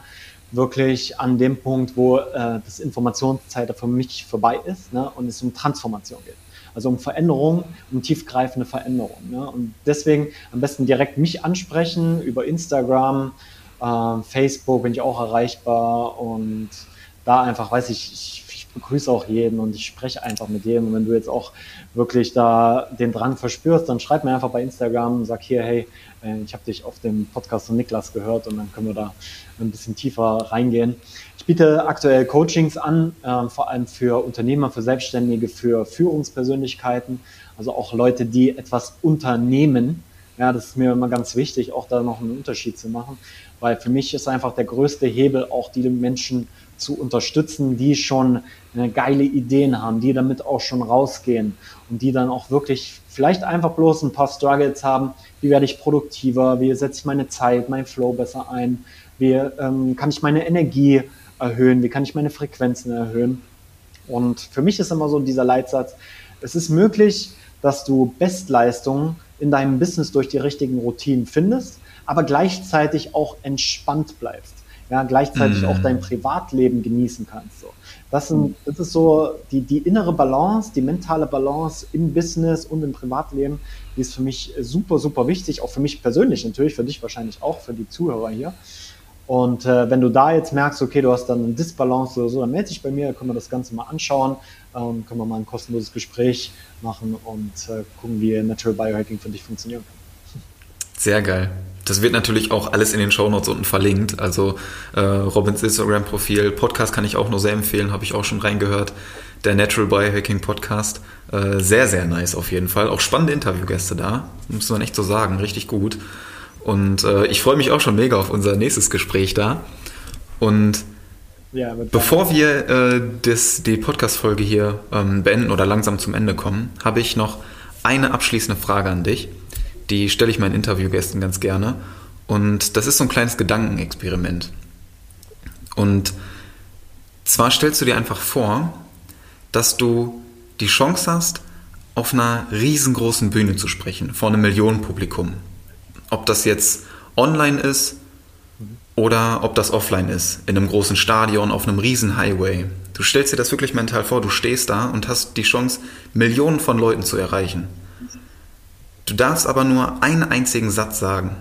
wirklich an dem Punkt, wo äh, das Informationszeit für mich vorbei ist ne, und es um Transformation geht. Also um Veränderung, um tiefgreifende Veränderung. Ne? Und deswegen am besten direkt mich ansprechen über Instagram, äh, Facebook bin ich auch erreichbar und da einfach, weiß ich, ich, ich begrüße auch jeden und ich spreche einfach mit jedem. Und wenn du jetzt auch wirklich da den Drang verspürst, dann schreib mir einfach bei Instagram und sag hier, hey, äh, ich habe dich auf dem Podcast von Niklas gehört und dann können wir da ein bisschen tiefer reingehen. Ich biete aktuell Coachings an, äh, vor allem für Unternehmer, für Selbstständige, für Führungspersönlichkeiten, also auch Leute, die etwas unternehmen. Ja, das ist mir immer ganz wichtig, auch da noch einen Unterschied zu machen, weil für mich ist einfach der größte Hebel, auch die Menschen zu unterstützen, die schon eine geile Ideen haben, die damit auch schon rausgehen und die dann auch wirklich vielleicht einfach bloß ein paar Struggles haben. Wie werde ich produktiver? Wie setze ich meine Zeit, mein Flow besser ein? Wie ähm, kann ich meine Energie erhöhen? Wie kann ich meine Frequenzen erhöhen? Und für mich ist immer so dieser Leitsatz, es ist möglich, dass du Bestleistungen in deinem Business durch die richtigen Routinen findest, aber gleichzeitig auch entspannt bleibst. Ja, gleichzeitig mm. auch dein Privatleben genießen kannst. So. Das, sind, das ist so die, die innere Balance, die mentale Balance im Business und im Privatleben, die ist für mich super, super wichtig, auch für mich persönlich natürlich, für dich wahrscheinlich auch, für die Zuhörer hier. Und äh, wenn du da jetzt merkst, okay, du hast dann eine Disbalance oder so, dann melde dich bei mir, können wir das Ganze mal anschauen, ähm, können wir mal ein kostenloses Gespräch machen und äh, gucken, wie Natural Biohacking für dich funktionieren kann. Sehr geil. Das wird natürlich auch alles in den Shownotes unten verlinkt. Also äh, Robins Instagram-Profil, Podcast kann ich auch nur sehr empfehlen, habe ich auch schon reingehört. Der Natural Biohacking Podcast. Äh, sehr, sehr nice auf jeden Fall. Auch spannende Interviewgäste da, muss man echt so sagen, richtig gut. Und äh, ich freue mich auch schon mega auf unser nächstes Gespräch da. Und ja, bevor wir äh, das, die Podcast-Folge hier ähm, beenden oder langsam zum Ende kommen, habe ich noch eine abschließende Frage an dich. Die stelle ich meinen Interviewgästen ganz gerne. Und das ist so ein kleines Gedankenexperiment. Und zwar stellst du dir einfach vor, dass du die Chance hast, auf einer riesengroßen Bühne zu sprechen, vor einem Millionenpublikum. Ob das jetzt online ist oder ob das offline ist, in einem großen Stadion, auf einem riesen Highway. Du stellst dir das wirklich mental vor, du stehst da und hast die Chance, Millionen von Leuten zu erreichen. Du darfst aber nur einen einzigen Satz sagen.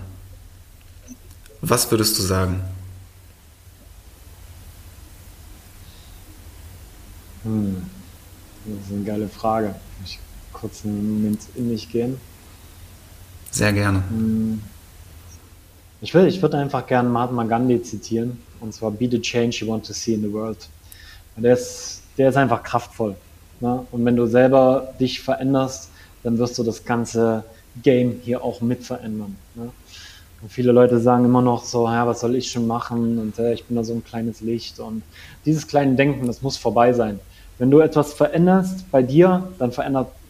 Was würdest du sagen? Hm. Das ist eine geile Frage. Ich kurz einen Moment in mich gehen. Sehr gerne. Ich, will, ich würde einfach gerne Mahatma Gandhi zitieren, und zwar Be the change you want to see in the world. Der ist, der ist einfach kraftvoll. Ne? Und wenn du selber dich veränderst, dann wirst du das ganze Game hier auch mit verändern. Ne? Und viele Leute sagen immer noch so, ja, was soll ich schon machen? Und äh, ich bin da so ein kleines Licht. Und dieses kleine Denken, das muss vorbei sein. Wenn du etwas veränderst bei dir, dann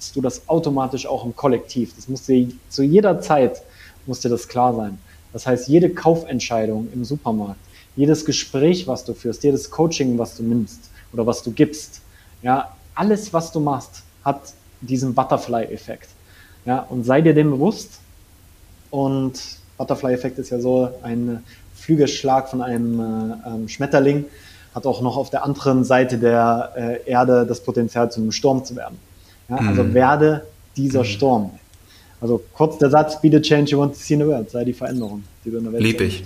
veränderst du das automatisch auch im Kollektiv. Das muss dir zu jeder Zeit muss dir das klar sein. Das heißt, jede Kaufentscheidung im Supermarkt, jedes Gespräch, was du führst, jedes Coaching, was du nimmst oder was du gibst, ja, alles, was du machst, hat diesen Butterfly-Effekt. Ja, und sei dir dem bewusst. Und Butterfly-Effekt ist ja so ein Flügelschlag von einem äh, ähm, Schmetterling hat auch noch auf der anderen Seite der äh, Erde das Potenzial, zu einem Sturm zu werden. Ja, also mhm. werde dieser mhm. Sturm. Also kurz der Satz, be the change you want to see in the world, sei die Veränderung, die du in der Welt Lieb ich.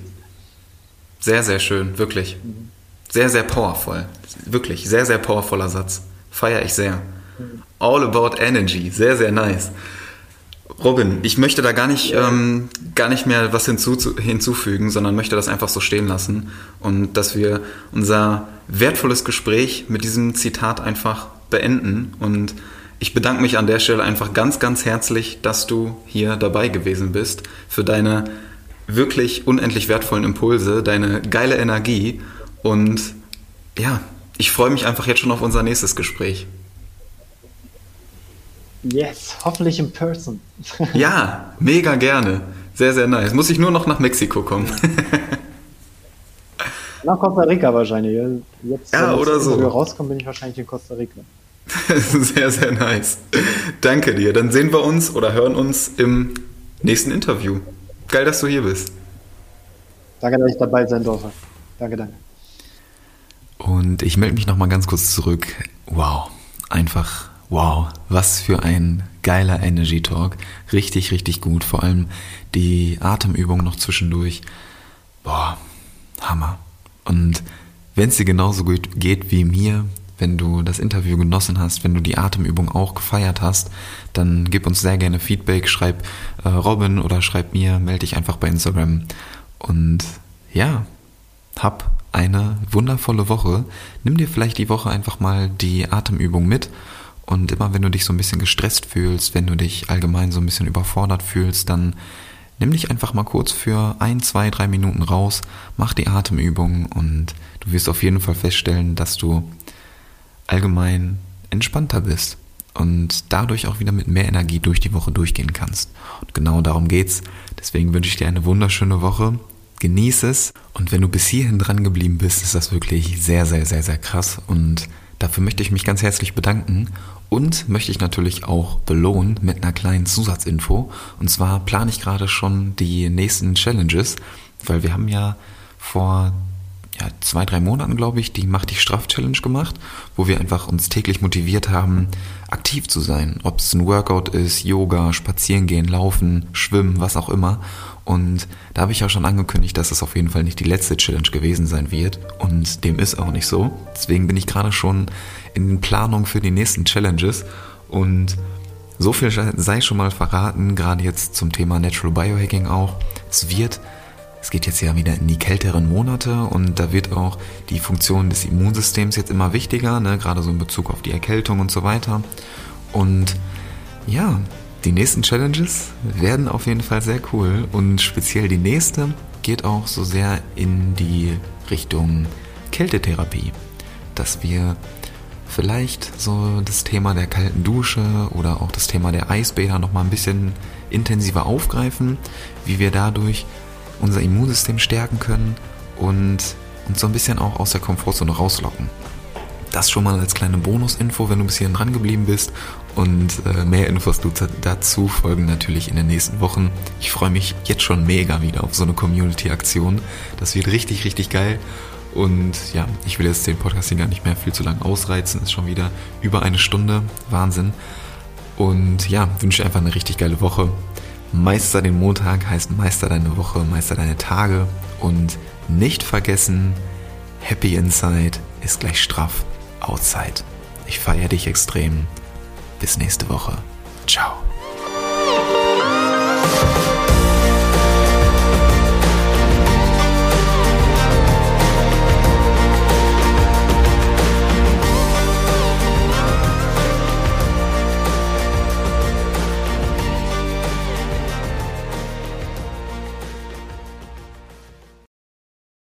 Sehr, sehr schön, wirklich. Mhm. Sehr, sehr powerful. Wirklich, sehr, sehr powervoller Satz. Feiere ich sehr. Mhm. All about energy, sehr, sehr nice. Robin, ich möchte da gar nicht, ähm, gar nicht mehr was hinzu, hinzufügen, sondern möchte das einfach so stehen lassen und dass wir unser wertvolles Gespräch mit diesem Zitat einfach beenden. Und ich bedanke mich an der Stelle einfach ganz, ganz herzlich, dass du hier dabei gewesen bist, für deine wirklich unendlich wertvollen Impulse, deine geile Energie und ja, ich freue mich einfach jetzt schon auf unser nächstes Gespräch. Yes, hoffentlich in person. ja, mega gerne. Sehr, sehr nice. Muss ich nur noch nach Mexiko kommen. nach Costa Rica wahrscheinlich. Jetzt, ja, oder so. Wenn wir rauskommen, bin ich wahrscheinlich in Costa Rica. sehr, sehr nice. Danke dir. Dann sehen wir uns oder hören uns im nächsten Interview. Geil, dass du hier bist. Danke, dass ich dabei sein durfte. Danke, danke. Und ich melde mich nochmal ganz kurz zurück. Wow, einfach wow, was für ein geiler Energy Talk. Richtig, richtig gut. Vor allem die Atemübung noch zwischendurch. Boah, Hammer. Und wenn es dir genauso gut geht wie mir, wenn du das Interview genossen hast, wenn du die Atemübung auch gefeiert hast, dann gib uns sehr gerne Feedback, schreib äh, Robin oder schreib mir, melde dich einfach bei Instagram. Und ja, hab eine wundervolle Woche. Nimm dir vielleicht die Woche einfach mal die Atemübung mit. Und immer wenn du dich so ein bisschen gestresst fühlst, wenn du dich allgemein so ein bisschen überfordert fühlst, dann nimm dich einfach mal kurz für ein, zwei, drei Minuten raus, mach die Atemübung und du wirst auf jeden Fall feststellen, dass du allgemein entspannter bist und dadurch auch wieder mit mehr Energie durch die Woche durchgehen kannst. Und genau darum geht's. Deswegen wünsche ich dir eine wunderschöne Woche. Genieß es. Und wenn du bis hierhin dran geblieben bist, ist das wirklich sehr, sehr, sehr, sehr krass. Und dafür möchte ich mich ganz herzlich bedanken. Und möchte ich natürlich auch belohnen mit einer kleinen Zusatzinfo. Und zwar plane ich gerade schon die nächsten Challenges, weil wir haben ja vor ja, zwei, drei Monaten, glaube ich, die Mach dich straff Challenge gemacht, wo wir einfach uns täglich motiviert haben, aktiv zu sein. Ob es ein Workout ist, Yoga, Spazieren gehen, Laufen, Schwimmen, was auch immer. Und da habe ich auch schon angekündigt, dass es auf jeden Fall nicht die letzte Challenge gewesen sein wird. Und dem ist auch nicht so. Deswegen bin ich gerade schon in Planung für die nächsten Challenges. Und so viel sei schon mal verraten, gerade jetzt zum Thema Natural Biohacking auch. Es wird es geht jetzt ja wieder in die kälteren Monate und da wird auch die Funktion des Immunsystems jetzt immer wichtiger, ne? gerade so in Bezug auf die Erkältung und so weiter. Und ja, die nächsten Challenges werden auf jeden Fall sehr cool und speziell die nächste geht auch so sehr in die Richtung Kältetherapie, dass wir vielleicht so das Thema der kalten Dusche oder auch das Thema der Eisbäder noch mal ein bisschen intensiver aufgreifen, wie wir dadurch unser Immunsystem stärken können und uns so ein bisschen auch aus der Komfortzone rauslocken. Das schon mal als kleine Bonusinfo, wenn du bis hierhin dran geblieben bist. Und äh, mehr Infos dazu folgen natürlich in den nächsten Wochen. Ich freue mich jetzt schon mega wieder auf so eine Community-Aktion. Das wird richtig, richtig geil. Und ja, ich will jetzt den Podcast hier gar nicht mehr viel zu lang ausreizen. Ist schon wieder über eine Stunde. Wahnsinn. Und ja, wünsche einfach eine richtig geile Woche. Meister den Montag heißt Meister deine Woche, Meister deine Tage und nicht vergessen, Happy Inside ist gleich straff Outside. Ich feiere dich extrem. Bis nächste Woche. Ciao.